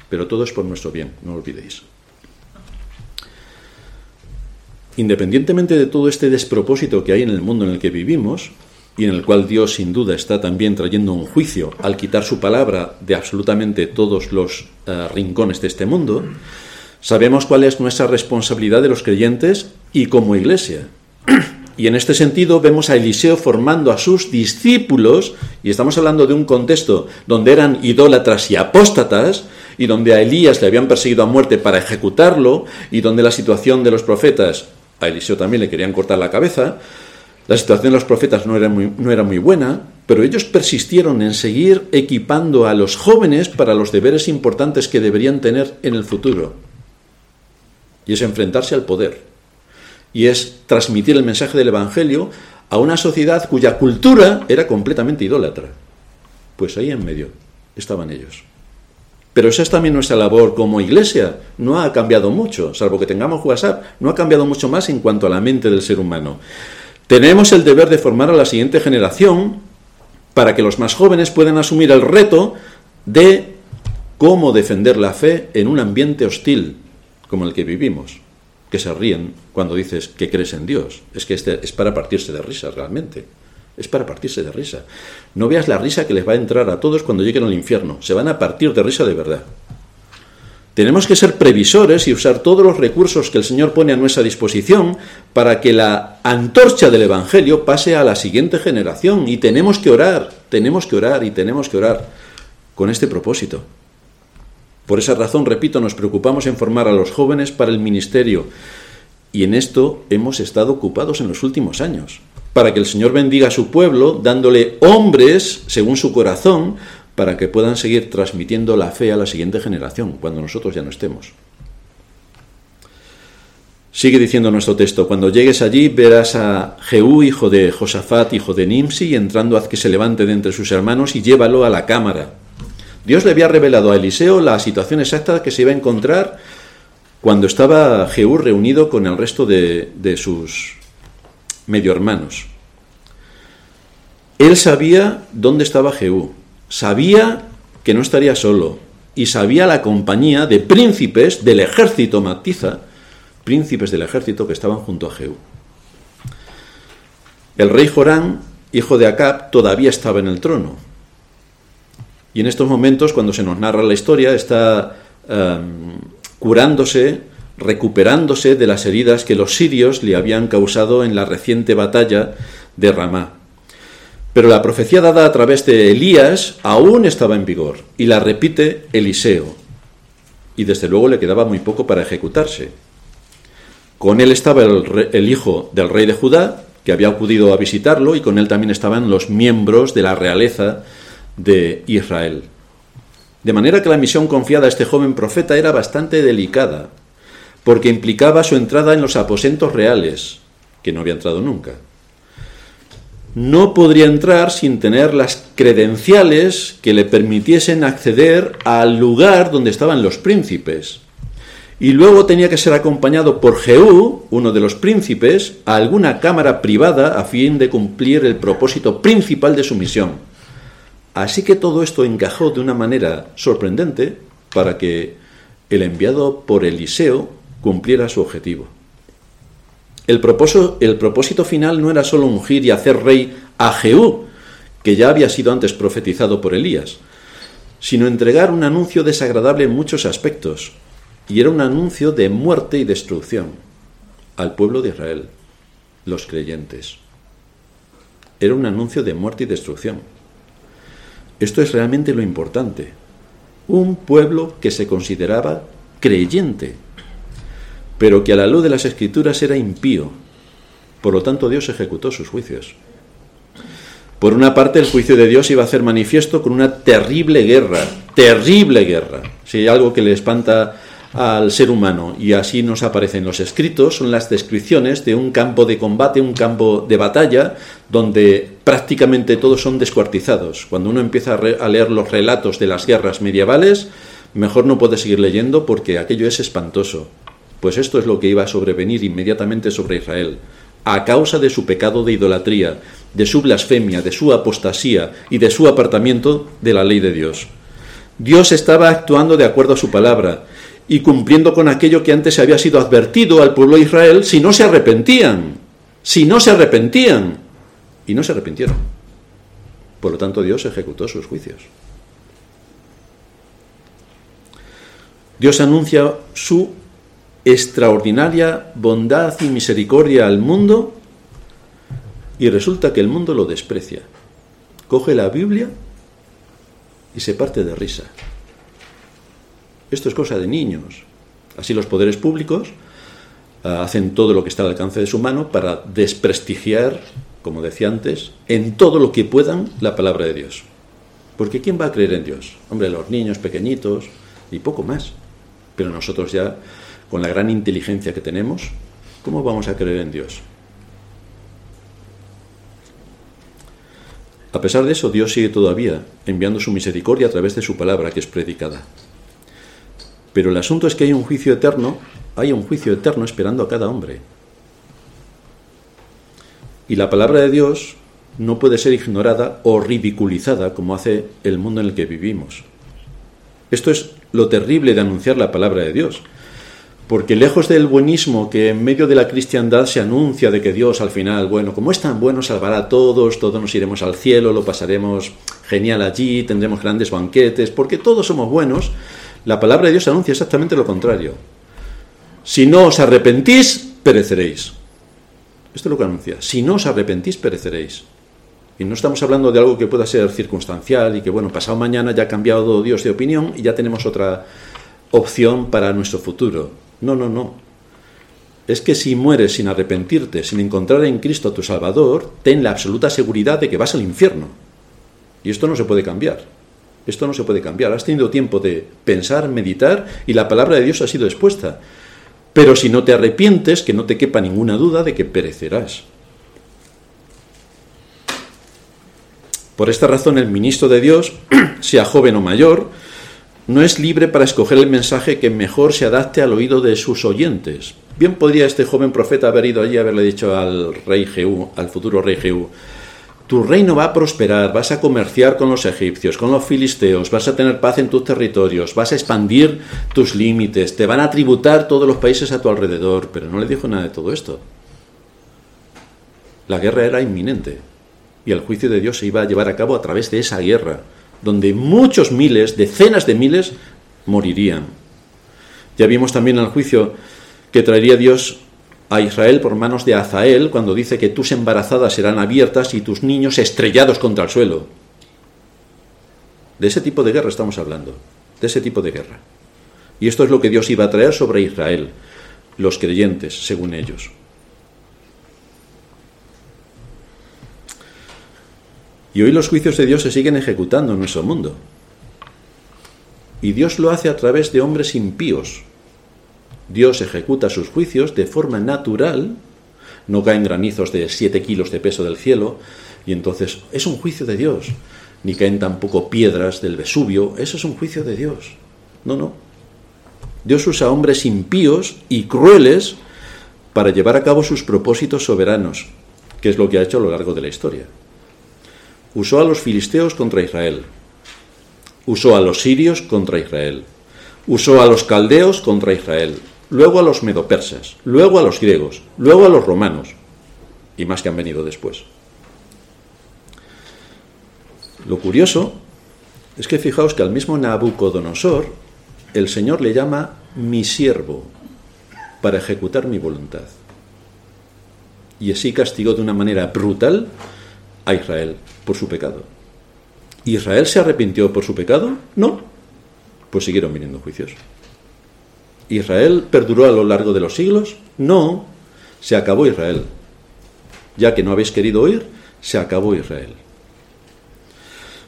Pero todo es por nuestro bien, no lo olvidéis. Independientemente de todo este despropósito que hay en el mundo en el que vivimos, y en el cual Dios sin duda está también trayendo un juicio al quitar su palabra de absolutamente todos los eh, rincones de este mundo, Sabemos cuál es nuestra responsabilidad de los creyentes y como iglesia. Y en este sentido vemos a Eliseo formando a sus discípulos, y estamos hablando de un contexto donde eran idólatras y apóstatas, y donde a Elías le habían perseguido a muerte para ejecutarlo, y donde la situación de los profetas, a Eliseo también le querían cortar la cabeza, la situación de los profetas no era muy, no era muy buena, pero ellos persistieron en seguir equipando a los jóvenes para los deberes importantes que deberían tener en el futuro. Y es enfrentarse al poder. Y es transmitir el mensaje del Evangelio a una sociedad cuya cultura era completamente idólatra. Pues ahí en medio estaban ellos. Pero esa es también nuestra labor como iglesia. No ha cambiado mucho, salvo que tengamos WhatsApp, no ha cambiado mucho más en cuanto a la mente del ser humano. Tenemos el deber de formar a la siguiente generación para que los más jóvenes puedan asumir el reto de cómo defender la fe en un ambiente hostil como el que vivimos, que se ríen cuando dices que crees en Dios. Es que este es para partirse de risa realmente. Es para partirse de risa. No veas la risa que les va a entrar a todos cuando lleguen al infierno. Se van a partir de risa de verdad. Tenemos que ser previsores y usar todos los recursos que el Señor pone a nuestra disposición para que la antorcha del Evangelio pase a la siguiente generación. Y tenemos que orar, tenemos que orar y tenemos que orar con este propósito. Por esa razón, repito, nos preocupamos en formar a los jóvenes para el ministerio. Y en esto hemos estado ocupados en los últimos años, para que el Señor bendiga a su pueblo, dándole hombres según su corazón, para que puedan seguir transmitiendo la fe a la siguiente generación, cuando nosotros ya no estemos. Sigue diciendo nuestro texto, cuando llegues allí verás a Jehú, hijo de Josafat, hijo de Nimsi, entrando haz que se levante de entre sus hermanos y llévalo a la cámara. Dios le había revelado a Eliseo la situación exacta que se iba a encontrar cuando estaba Jehú reunido con el resto de, sus medio hermanos. Él sabía dónde estaba Jehú, sabía que no estaría solo y sabía la compañía de príncipes del ejército Matiza, príncipes del ejército que estaban junto a Jehú. El rey Jorán, hijo de Acab, todavía estaba en el trono. Y en estos momentos, cuando se nos narra la historia, está um, curándose, recuperándose de las heridas que los sirios le habían causado en la reciente batalla de Ramá. Pero la profecía dada a través de Elías aún estaba en vigor y la repite Eliseo. Y desde luego le quedaba muy poco para ejecutarse. Con él estaba el, hijo del rey de Judá, que había acudido a visitarlo, y con él también estaban los miembros de la realeza de Israel. De manera que la misión confiada a este joven profeta era bastante delicada, porque implicaba su entrada en los aposentos reales, que no había entrado nunca no podría entrar sin tener las credenciales que le permitiesen acceder al lugar donde estaban los príncipes. Y luego tenía que ser acompañado por Jehú, uno de los príncipes, a alguna cámara privada a fin de cumplir el propósito principal de su misión. Así que todo esto encajó de una manera sorprendente para que el enviado por Eliseo cumpliera su objetivo. El propósito, el propósito final no era solo ungir y hacer rey a Jehú, que ya había sido antes profetizado por Elías, sino entregar un anuncio desagradable en muchos aspectos, y era un anuncio de muerte y destrucción al pueblo de Israel, los creyentes. Era un anuncio de muerte y destrucción. Esto es realmente lo importante. Un pueblo que se consideraba creyente, pero que a la luz de las escrituras era impío. Por lo tanto, Dios ejecutó sus juicios. Por una parte, el juicio de Dios iba a hacer manifiesto con una terrible guerra, terrible guerra. Si hay algo que le espanta al ser humano, y así nos aparecen los escritos, son las descripciones de un campo de combate, un campo de batalla, donde prácticamente todos son descuartizados. Cuando uno empieza a leer los relatos de las guerras medievales, mejor no puede seguir leyendo porque aquello es espantoso. Pues esto es lo que iba a sobrevenir inmediatamente sobre Israel, a causa de su pecado de idolatría, de su blasfemia, de su apostasía y de su apartamiento de la ley de Dios. Dios estaba actuando de acuerdo a su palabra y cumpliendo con aquello que antes había sido advertido al pueblo de Israel si no se arrepentían, si no se arrepentían. Y no se arrepintieron. Por lo tanto, Dios ejecutó sus juicios. Dios anuncia su extraordinaria bondad y misericordia al mundo y resulta que el mundo lo desprecia. Coge la Biblia y se parte de risa. Esto es cosa de niños. Así los poderes públicos ah, hacen todo lo que está al alcance de su mano para desprestigiar, como decía antes, en todo lo que puedan la palabra de Dios. Porque ¿quién va a creer en Dios? Hombre, los niños pequeñitos y poco más. Pero nosotros ya, con la gran inteligencia que tenemos, ¿cómo vamos a creer en Dios? A pesar de eso, Dios sigue todavía enviando su misericordia a través de su palabra que es predicada. Pero el asunto es que hay un juicio eterno, hay un juicio eterno esperando a cada hombre. Y la palabra de Dios no puede ser ignorada o ridiculizada como hace el mundo en el que vivimos. Esto es lo terrible de anunciar la palabra de Dios. Porque lejos del buenismo que en medio de la cristiandad se anuncia de que Dios al final, bueno, como es tan bueno, salvará a todos, todos nos iremos al cielo, lo pasaremos genial allí, tendremos grandes banquetes, porque todos somos buenos, la palabra de Dios anuncia exactamente lo contrario. Si no os arrepentís, pereceréis. Esto es lo que anuncia. Si no os arrepentís, pereceréis. Y no estamos hablando de algo que pueda ser circunstancial y que, bueno, pasado mañana ya ha cambiado Dios de opinión y ya tenemos otra opción para nuestro futuro. No, no, no. Es que si mueres sin arrepentirte, sin encontrar en Cristo tu Salvador, ten la absoluta seguridad de que vas al infierno. Y esto no se puede cambiar. Esto no se puede cambiar. Has tenido tiempo de pensar, meditar y la palabra de Dios ha sido expuesta. Pero si no te arrepientes, que no te quepa ninguna duda de que perecerás. Por esta razón el ministro de Dios, [clears throat] sea joven o mayor, no es libre para escoger el mensaje que mejor se adapte al oído de sus oyentes. Bien podría este joven profeta haber ido allí y haberle dicho al rey Jehú, al futuro rey Jehú, tu reino va a prosperar, vas a comerciar con los egipcios, con los filisteos, vas a tener paz en tus territorios, vas a expandir tus límites, te van a tributar todos los países a tu alrededor, pero no le dijo nada de todo esto. La guerra era inminente y el juicio de Dios se iba a llevar a cabo a través de esa guerra donde muchos miles, decenas de miles, morirían. Ya vimos también el juicio que traería Dios a Israel por manos de Azael cuando dice que tus embarazadas serán abiertas y tus niños estrellados contra el suelo. De ese tipo de guerra estamos hablando, de ese tipo de guerra. Y esto es lo que Dios iba a traer sobre Israel, los creyentes, según ellos. Y hoy los juicios de Dios se siguen ejecutando en nuestro mundo. Y Dios lo hace a través de hombres impíos. Dios ejecuta sus juicios de forma natural, no caen granizos de siete kilos de peso del cielo, y entonces es un juicio de Dios. Ni caen tampoco piedras del Vesubio, eso es un juicio de Dios. No, no. Dios usa hombres impíos y crueles para llevar a cabo sus propósitos soberanos, que es lo que ha hecho a lo largo de la historia usó a los filisteos contra Israel, usó a los sirios contra Israel, usó a los caldeos contra Israel, luego a los medopersas, luego a los griegos, luego a los romanos, y más que han venido después. Lo curioso es que fijaos que al mismo Nabucodonosor el Señor le llama mi siervo para ejecutar mi voluntad. Y así castigó de una manera brutal a Israel por su pecado. ¿Israel se arrepintió por su pecado? No. Pues siguieron viniendo juicios. ¿Israel perduró a lo largo de los siglos? No. Se acabó Israel. Ya que no habéis querido oír, se acabó Israel.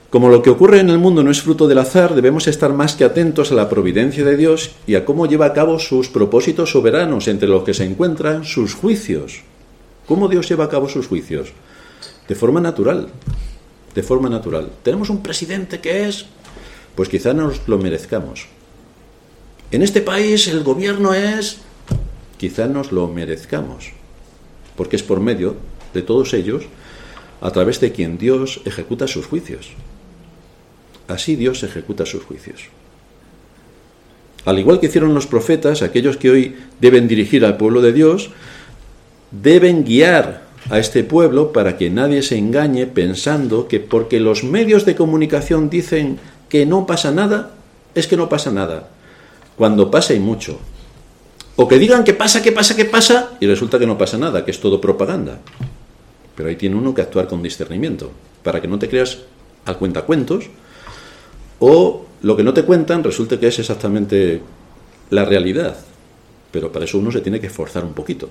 Como lo que ocurre en el mundo no es fruto del azar, debemos estar más que atentos a la providencia de Dios y a cómo lleva a cabo sus propósitos soberanos, entre los que se encuentran sus juicios. ¿Cómo Dios lleva a cabo sus juicios? de forma natural, de forma natural. Tenemos un presidente que es, pues quizá nos lo merezcamos. En este país el gobierno es, quizá nos lo merezcamos, porque es por medio de todos ellos a través de quien Dios ejecuta sus juicios. Así Dios ejecuta sus juicios. Al igual que hicieron los profetas, aquellos que hoy deben dirigir al pueblo de Dios, deben guiar a este pueblo para que nadie se engañe pensando que porque los medios de comunicación dicen que no pasa nada, es que no pasa nada. Cuando pasa y mucho. O que digan que pasa, que pasa, que pasa, y resulta que no pasa nada, que es todo propaganda. Pero ahí tiene uno que actuar con discernimiento, para que no te creas al cuentacuentos, o lo que no te cuentan resulta que es exactamente la realidad. Pero para eso uno se tiene que esforzar un poquito,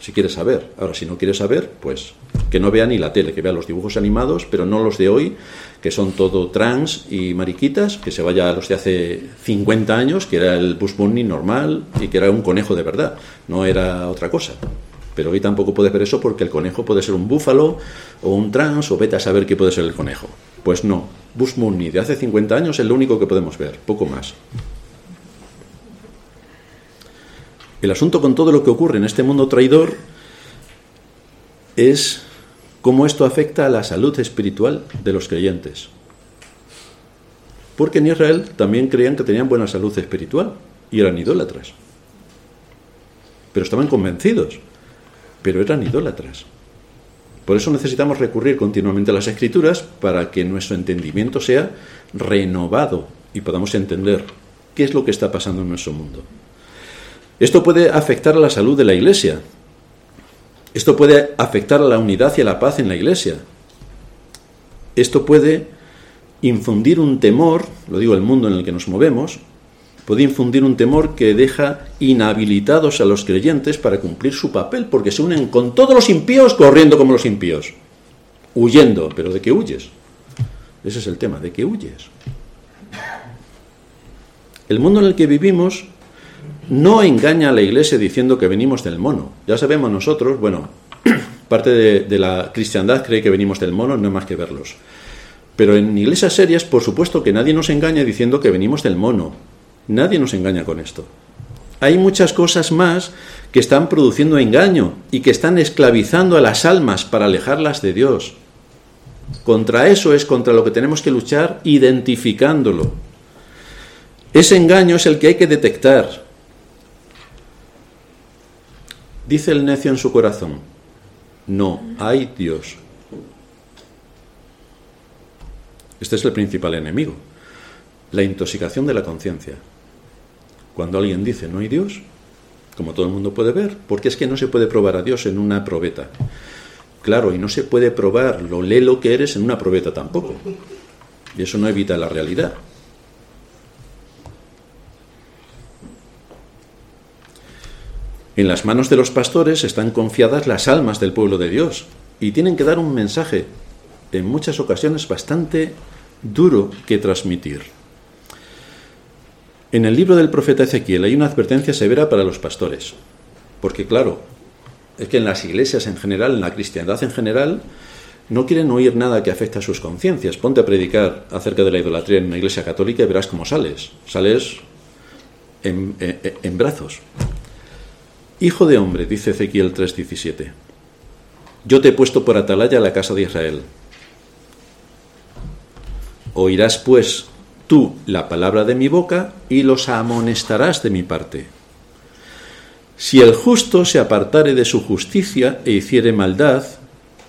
si quiere saber. Ahora, si no quiere saber, pues que no vea ni la tele, que vea los dibujos animados, pero no los de hoy, que son todo trans y mariquitas, que se vaya a los de hace 50 años, que era el Bush Bunny normal y que era un conejo de verdad, no era otra cosa. Pero hoy tampoco puedes ver eso porque el conejo puede ser un búfalo o un trans o vete a saber qué puede ser el conejo. Pues no, Bush de hace 50 años es lo único que podemos ver, poco más. El asunto con todo lo que ocurre en este mundo traidor es cómo esto afecta a la salud espiritual de los creyentes. Porque en Israel también creían que tenían buena salud espiritual y eran idólatras. Pero estaban convencidos pero eran idólatras. Por eso necesitamos recurrir continuamente a las escrituras para que nuestro entendimiento sea renovado y podamos entender qué es lo que está pasando en nuestro mundo. Esto puede afectar a la salud de la iglesia. Esto puede afectar a la unidad y a la paz en la iglesia. Esto puede infundir un temor, lo digo el mundo en el que nos movemos, puede infundir un temor que deja inhabilitados a los creyentes para cumplir su papel, porque se unen con todos los impíos corriendo como los impíos, huyendo, pero ¿de qué huyes? Ese es el tema, ¿de qué huyes? El mundo en el que vivimos no engaña a la iglesia diciendo que venimos del mono. Ya sabemos nosotros, bueno, [clears throat] parte de, la cristiandad cree que venimos del mono, no hay más que verlos. Pero en iglesias serias, por supuesto que nadie nos engaña diciendo que venimos del mono. Nadie nos engaña con esto. Hay muchas cosas más que están produciendo engaño y que están esclavizando a las almas para alejarlas de Dios. Contra eso es contra lo que tenemos que luchar identificándolo. Ese engaño es el que hay que detectar. Dice el necio en su corazón, no hay Dios. Este es el principal enemigo, la intoxicación de la conciencia. Cuando alguien dice no hay Dios, como todo el mundo puede ver, porque es que no se puede probar a Dios en una probeta. Claro, y no se puede probar lo lelo que eres en una probeta tampoco. Y eso no evita la realidad. En las manos de los pastores están confiadas las almas del pueblo de Dios y tienen que dar un mensaje en muchas ocasiones bastante duro que transmitir. En el libro del profeta Ezequiel hay una advertencia severa para los pastores, porque claro, es que en las iglesias en general, en la cristiandad en general, no quieren oír nada que afecte a sus conciencias. Ponte a predicar acerca de la idolatría en una iglesia católica y verás cómo sales. Sales en, en brazos. Hijo de hombre, dice Ezequiel 3:17, yo te he puesto por atalaya a la casa de Israel. Oirás pues tú la palabra de mi boca y los amonestarás de mi parte. Si el justo se apartare de su justicia e hiciere maldad,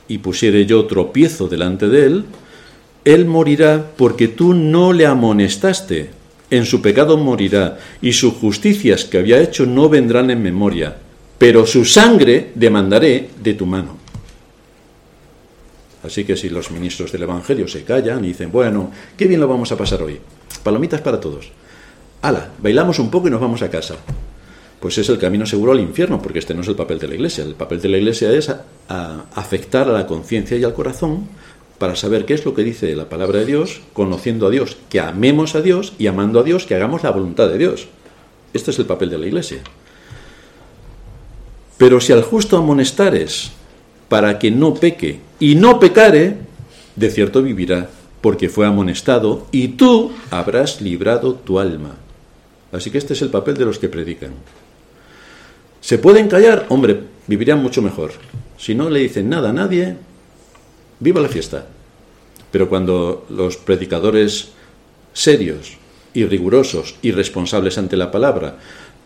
y pusiere yo tropiezo delante de él, él morirá porque tú no le amonestaste. En su pecado morirá, y sus justicias que había hecho no vendrán en memoria, pero su sangre demandaré de tu mano. Así que si los ministros del Evangelio se callan y dicen, bueno, qué bien lo vamos a pasar hoy, palomitas para todos, ala, bailamos un poco y nos vamos a casa, pues es el camino seguro al infierno, porque este no es el papel de la Iglesia. El papel de la Iglesia es afectar a la conciencia y al corazón para saber qué es lo que dice la palabra de Dios, conociendo a Dios, que amemos a Dios y amando a Dios, que hagamos la voluntad de Dios. Este es el papel de la Iglesia. Pero si al justo amonestares para que no peque y no pecare, de cierto vivirá, porque fue amonestado, y tú habrás librado tu alma. Así que este es el papel de los que predican. ¿Se pueden callar? Hombre, vivirían mucho mejor. Si no le dicen nada a nadie, viva la fiesta. Pero cuando los predicadores serios y rigurosos y responsables ante la palabra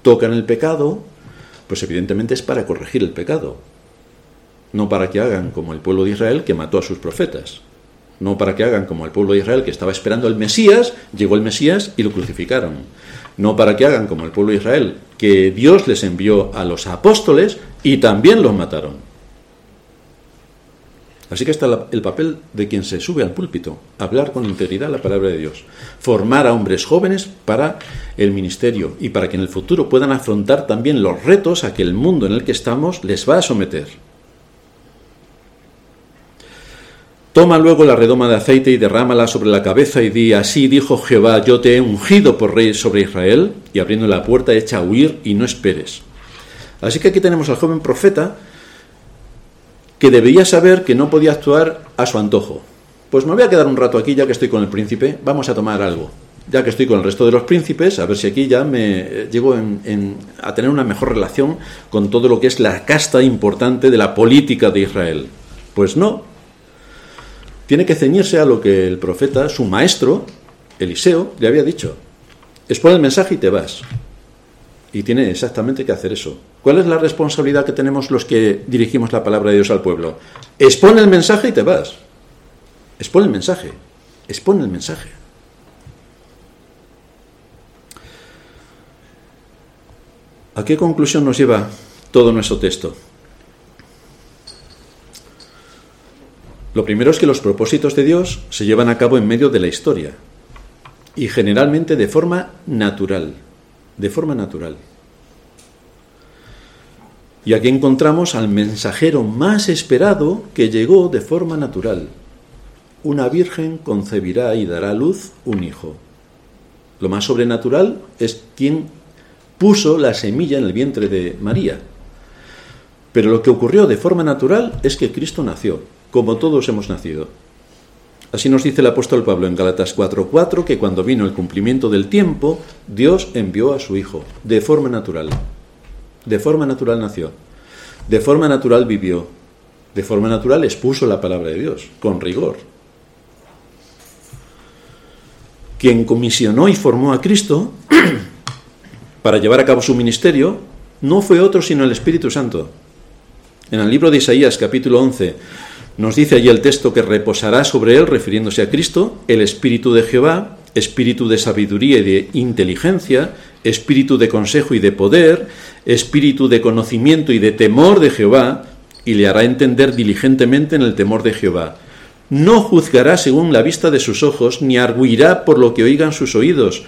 tocan el pecado, pues evidentemente es para corregir el pecado no para que hagan como el pueblo de Israel que mató a sus profetas. no para que hagan como el pueblo de Israel que estaba esperando el Mesías, llegó el Mesías y lo crucificaron. No para que hagan como el pueblo de Israel, que Dios les envió a los apóstoles y también los mataron. Así que está el papel de quien se sube al púlpito, hablar con integridad la palabra de Dios, formar a hombres jóvenes para el ministerio y para que en el futuro puedan afrontar también los retos a que el mundo en el que estamos les va a someter. Toma luego la redoma de aceite y derrámala sobre la cabeza y di, así dijo Jehová, yo te he ungido por rey sobre Israel, y abriendo la puerta echa a huir y no esperes. Así que aquí tenemos al joven profeta que debía saber que no podía actuar a su antojo. Pues me voy a quedar un rato aquí ya que estoy con el príncipe, vamos a tomar algo. Ya que estoy con el resto de los príncipes, a ver si aquí ya me llego a tener una mejor relación con todo lo que es la casta importante de la política de Israel. Pues no. Tiene que ceñirse a lo que el profeta, su maestro, Eliseo, le había dicho. Expone el mensaje y te vas. Y tiene exactamente que hacer eso. ¿Cuál es la responsabilidad que tenemos los que dirigimos la palabra de Dios al pueblo? Expone el mensaje y te vas. Expone el mensaje. Expone el mensaje. ¿A qué conclusión nos lleva todo nuestro texto? Lo primero es que los propósitos de Dios se llevan a cabo en medio de la historia y generalmente de forma natural de forma natural. Y aquí encontramos al mensajero más esperado que llegó de forma natural. Una virgen concebirá y dará a luz un hijo. Lo más sobrenatural es quien puso la semilla en el vientre de María. Pero lo que ocurrió de forma natural es que Cristo nació, como todos hemos nacido. Así nos dice el apóstol Pablo en Galatas 4:4 que cuando vino el cumplimiento del tiempo, Dios envió a su Hijo, de forma natural. De forma natural nació. De forma natural vivió. De forma natural expuso la palabra de Dios, con rigor. Quien comisionó y formó a Cristo [clears throat] para llevar a cabo su ministerio no fue otro sino el Espíritu Santo. En el libro de Isaías capítulo 11, nos dice allí el texto que reposará sobre él, refiriéndose a Cristo, el Espíritu de Jehová, Espíritu de sabiduría y de inteligencia, Espíritu de consejo y de poder, Espíritu de conocimiento y de temor de Jehová, y le hará entender diligentemente en el temor de Jehová. No juzgará según la vista de sus ojos, ni arguirá por lo que oigan sus oídos,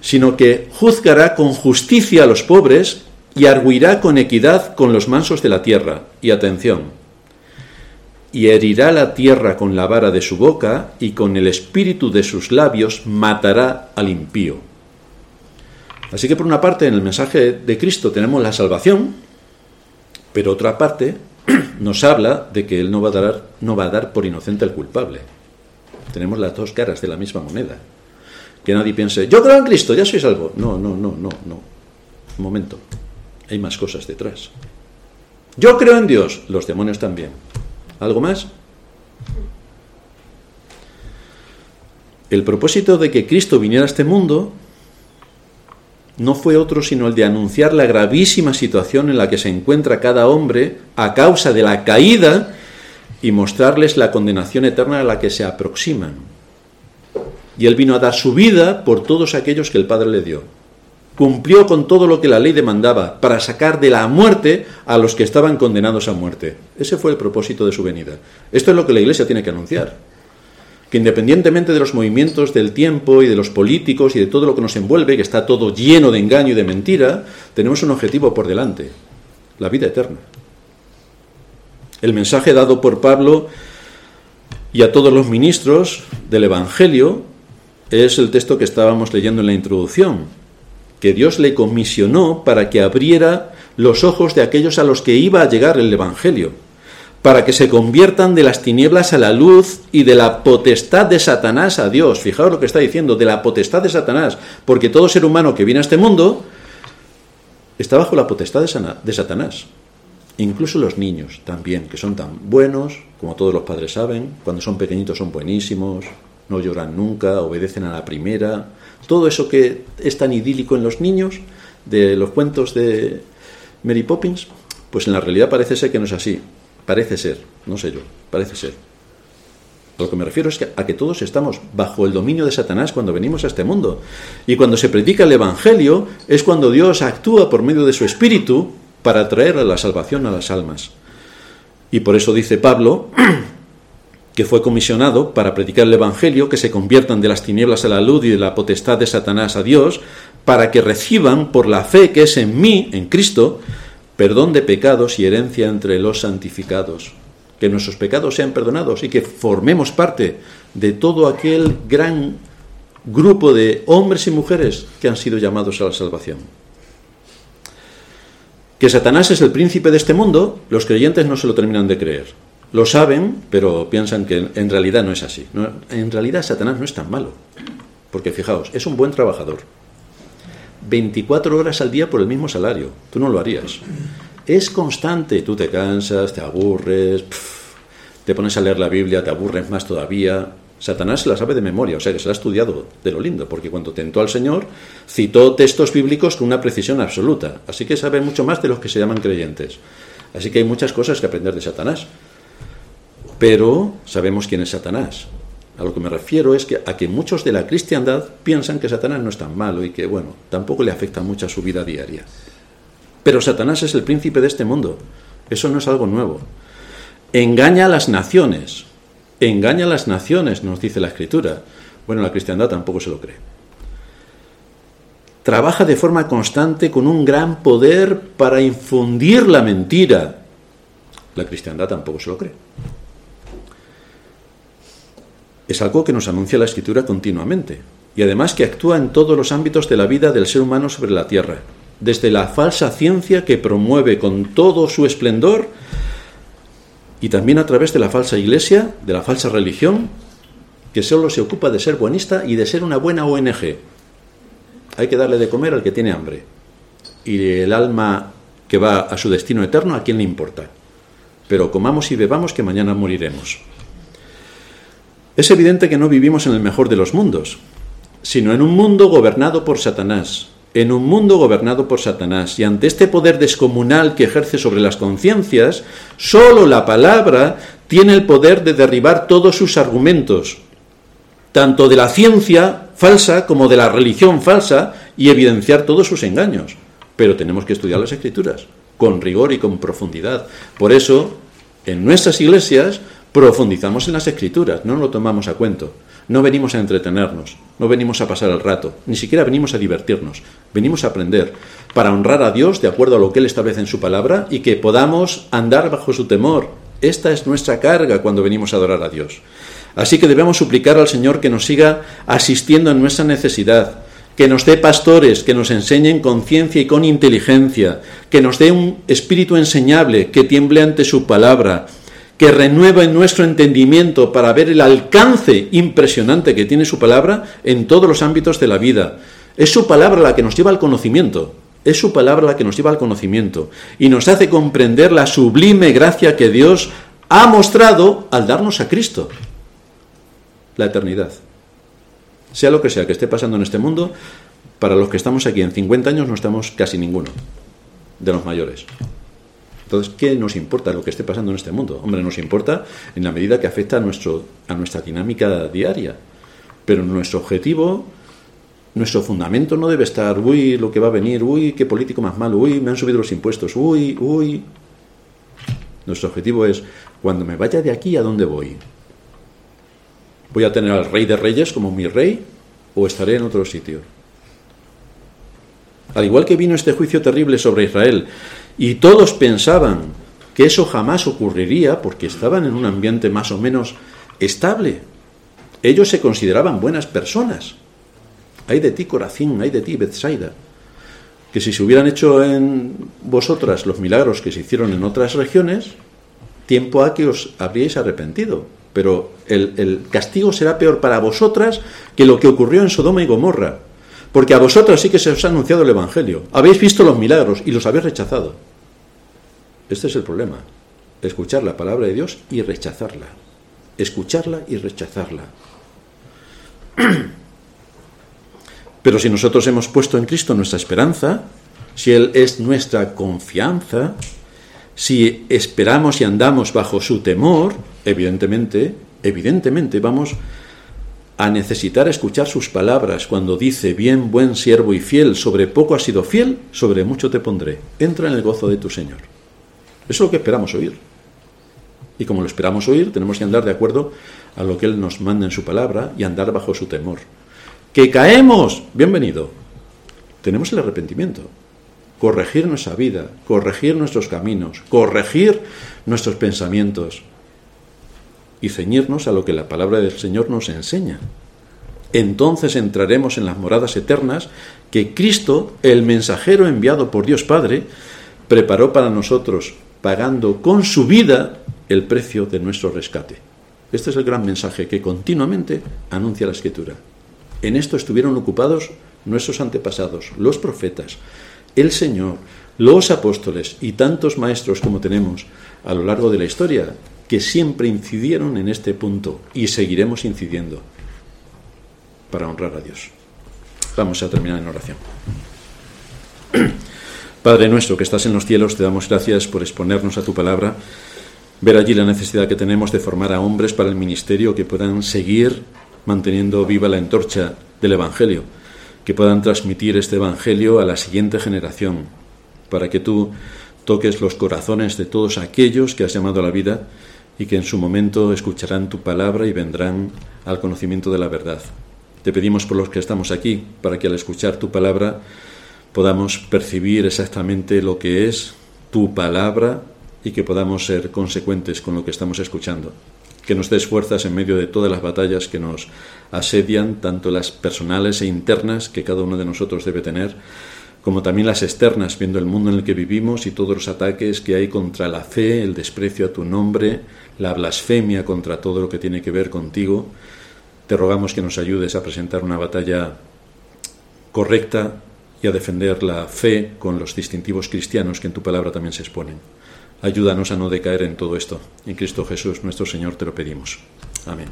sino que juzgará con justicia a los pobres y arguirá con equidad con los mansos de la tierra. Y atención, y herirá la tierra con la vara de su boca, y con el espíritu de sus labios matará al impío. Así que por una parte en el mensaje de Cristo tenemos la salvación, pero otra parte [clears throat] nos habla de que Él no va a dar, no va a dar por inocente al culpable. Tenemos las dos caras de la misma moneda. Que nadie piense, yo creo en Cristo, ya soy salvo. No, no, no, no, no. Un momento. Hay más cosas detrás. Yo creo en Dios, los demonios también. ¿Algo más? El propósito de que Cristo viniera a este mundo no fue otro sino el de anunciar la gravísima situación en la que se encuentra cada hombre a causa de la caída y mostrarles la condenación eterna a la que se aproximan. Y él vino a dar su vida por todos aquellos que el Padre le dio cumplió con todo lo que la ley demandaba para sacar de la muerte a los que estaban condenados a muerte. Ese fue el propósito de su venida. Esto es lo que la Iglesia tiene que anunciar. Que independientemente de los movimientos del tiempo y de los políticos y de todo lo que nos envuelve, que está todo lleno de engaño y de mentira, tenemos un objetivo por delante, la vida eterna. El mensaje dado por Pablo y a todos los ministros del Evangelio es el texto que estábamos leyendo en la introducción que Dios le comisionó para que abriera los ojos de aquellos a los que iba a llegar el Evangelio, para que se conviertan de las tinieblas a la luz y de la potestad de Satanás a Dios. Fijaos lo que está diciendo, de la potestad de Satanás, porque todo ser humano que viene a este mundo está bajo la potestad de Satanás. Incluso los niños también, que son tan buenos, como todos los padres saben, cuando son pequeñitos son buenísimos, no lloran nunca, obedecen a la primera, todo eso que es tan idílico en los niños, de los cuentos de Mary Poppins, pues en la realidad parece ser que no es así. Parece ser, no sé yo, parece ser. A lo que me refiero es a que todos estamos bajo el dominio de Satanás cuando venimos a este mundo. Y cuando se predica el Evangelio es cuando Dios actúa por medio de su Espíritu para traer a la salvación a las almas. Y por eso dice Pablo [clears throat] que fue comisionado para predicar el Evangelio, que se conviertan de las tinieblas a la luz y de la potestad de Satanás a Dios, para que reciban por la fe que es en mí, en Cristo, perdón de pecados y herencia entre los santificados. Que nuestros pecados sean perdonados y que formemos parte de todo aquel gran grupo de hombres y mujeres que han sido llamados a la salvación. Que Satanás es el príncipe de este mundo, los creyentes no se lo terminan de creer. Lo saben, pero piensan que en realidad no es así. en realidad Satanás no es tan malo. Porque fijaos, es un buen trabajador. 24 horas al día por el mismo salario. Tú no lo harías. Es constante. Tú te cansas, te aburres, te pones a leer la Biblia, te aburres más todavía. Satanás se la sabe de memoria, o sea que se la ha estudiado de lo lindo, porque cuando tentó al Señor citó textos bíblicos con una precisión absoluta. Así que sabe mucho más de los que se llaman creyentes. Así que hay muchas cosas que aprender de Satanás. Pero sabemos quién es Satanás. A lo que me refiero es que a que muchos de la cristiandad piensan que Satanás no es tan malo y que, bueno, tampoco le afecta mucho a su vida diaria. Pero Satanás es el príncipe de este mundo. Eso no es algo nuevo. Engaña a las naciones. Engaña a las naciones, nos dice la Escritura. Bueno, la cristiandad tampoco se lo cree. Trabaja de forma constante con un gran poder para infundir la mentira. La cristiandad tampoco se lo cree es algo que nos anuncia la escritura continuamente y además que actúa en todos los ámbitos de la vida del ser humano sobre la tierra, desde la falsa ciencia que promueve con todo su esplendor y también a través de la falsa iglesia, de la falsa religión, que solo se ocupa de ser buenista y de ser una buena ONG. Hay que darle de comer al que tiene hambre. Y el alma que va a su destino eterno, ¿a quién le importa? Pero comamos y bebamos que mañana moriremos. Es evidente que no vivimos en el mejor de los mundos, sino en un mundo gobernado por Satanás, en un mundo gobernado por Satanás, y ante este poder descomunal que ejerce sobre las conciencias, sólo la palabra tiene el poder de derribar todos sus argumentos, tanto de la ciencia falsa como de la religión falsa, y evidenciar todos sus engaños. Pero tenemos que estudiar las escrituras, con rigor y con profundidad. Por eso, en nuestras iglesias, profundizamos en las escrituras, no lo tomamos a cuento. No venimos a entretenernos, no venimos a pasar el rato, ni siquiera venimos a divertirnos, venimos a aprender para honrar a Dios de acuerdo a lo que Él establece en su palabra y que podamos andar bajo su temor. Esta es nuestra carga cuando venimos a adorar a Dios. Así que debemos suplicar al Señor que nos siga asistiendo en nuestra necesidad, que nos dé pastores, que nos enseñen con ciencia y con inteligencia, que nos dé un espíritu enseñable, que tiemble ante su palabra, que renueva en nuestro entendimiento para ver el alcance impresionante que tiene su palabra en todos los ámbitos de la vida. Es su palabra la que nos lleva al conocimiento. Es su palabra la que nos lleva al conocimiento y nos hace comprender la sublime gracia que Dios ha mostrado al darnos a Cristo, la eternidad. Sea lo que sea que esté pasando en este mundo, para los que estamos aquí en 50 años no estamos casi ninguno de los mayores. Entonces, ¿qué nos importa lo que esté pasando en este mundo? Hombre, nos importa en la medida que afecta a, nuestro, a nuestra dinámica diaria. Pero nuestro objetivo, nuestro fundamento no debe estar, uy, lo que va a venir, uy, qué político más malo, uy, me han subido los impuestos, uy, uy. Nuestro objetivo es, cuando me vaya de aquí, ¿a dónde voy? ¿Voy a tener al rey de reyes como mi rey o estaré en otro sitio? Al igual que vino este juicio terrible sobre Israel y todos pensaban que eso jamás ocurriría porque estaban en un ambiente más o menos estable. Ellos se consideraban buenas personas. Hay de ti, Corazín, hay de ti, Bethsaida. Que si se hubieran hecho en vosotras los milagros que se hicieron en otras regiones, tiempo a que os habríais arrepentido. Pero el, el castigo será peor para vosotras que lo que ocurrió en Sodoma y Gomorra. Porque a vosotros sí que se os ha anunciado el Evangelio. Habéis visto los milagros y los habéis rechazado. Este es el problema. Escuchar la palabra de Dios y rechazarla. Escucharla y rechazarla. [clears throat] Pero si nosotros hemos puesto en Cristo nuestra esperanza, si Él es nuestra confianza, si esperamos y andamos bajo su temor, evidentemente evidentemente vamos a necesitar escuchar sus palabras cuando dice, bien, buen siervo y fiel, sobre poco has sido fiel, sobre mucho te pondré. Entra en el gozo de tu Señor. Eso es lo que esperamos oír. Y como lo esperamos oír, tenemos que andar de acuerdo a lo que Él nos manda en su palabra y andar bajo su temor. Que caemos, bienvenido. Tenemos el arrepentimiento. Corregir nuestra vida, corregir nuestros caminos, corregir nuestros pensamientos, y ceñirnos a lo que la palabra del Señor nos enseña. Entonces entraremos en las moradas eternas que Cristo, el mensajero enviado por Dios Padre, preparó para nosotros, pagando con su vida el precio de nuestro rescate. Este es el gran mensaje que continuamente anuncia la Escritura. En esto estuvieron ocupados nuestros antepasados, los profetas, el Señor, los apóstoles y tantos maestros como tenemos a lo largo de la historia que siempre incidieron en este punto y seguiremos incidiendo para honrar a Dios. Vamos a terminar en oración. [clears throat] Padre nuestro que estás en los cielos, te damos gracias por exponernos a tu palabra, ver allí la necesidad que tenemos de formar a hombres para el ministerio que puedan seguir manteniendo viva la antorcha del Evangelio, que puedan transmitir este Evangelio a la siguiente generación, para que tú toques los corazones de todos aquellos que has llamado a la vida y que en su momento escucharán tu palabra y vendrán al conocimiento de la verdad. Te pedimos por los que estamos aquí, para que al escuchar tu palabra podamos percibir exactamente lo que es tu palabra y que podamos ser consecuentes con lo que estamos escuchando. Que nos des fuerzas en medio de todas las batallas que nos asedian, tanto las personales e internas que cada uno de nosotros debe tener, como también las externas, viendo el mundo en el que vivimos y todos los ataques que hay contra la fe, el desprecio a tu nombre, la blasfemia contra todo lo que tiene que ver contigo. Te rogamos que nos ayudes a presentar una batalla correcta y a defender la fe con los distintivos cristianos que en tu palabra también se exponen. Ayúdanos a no decaer en todo esto. En Cristo Jesús, nuestro Señor, te lo pedimos. Amén.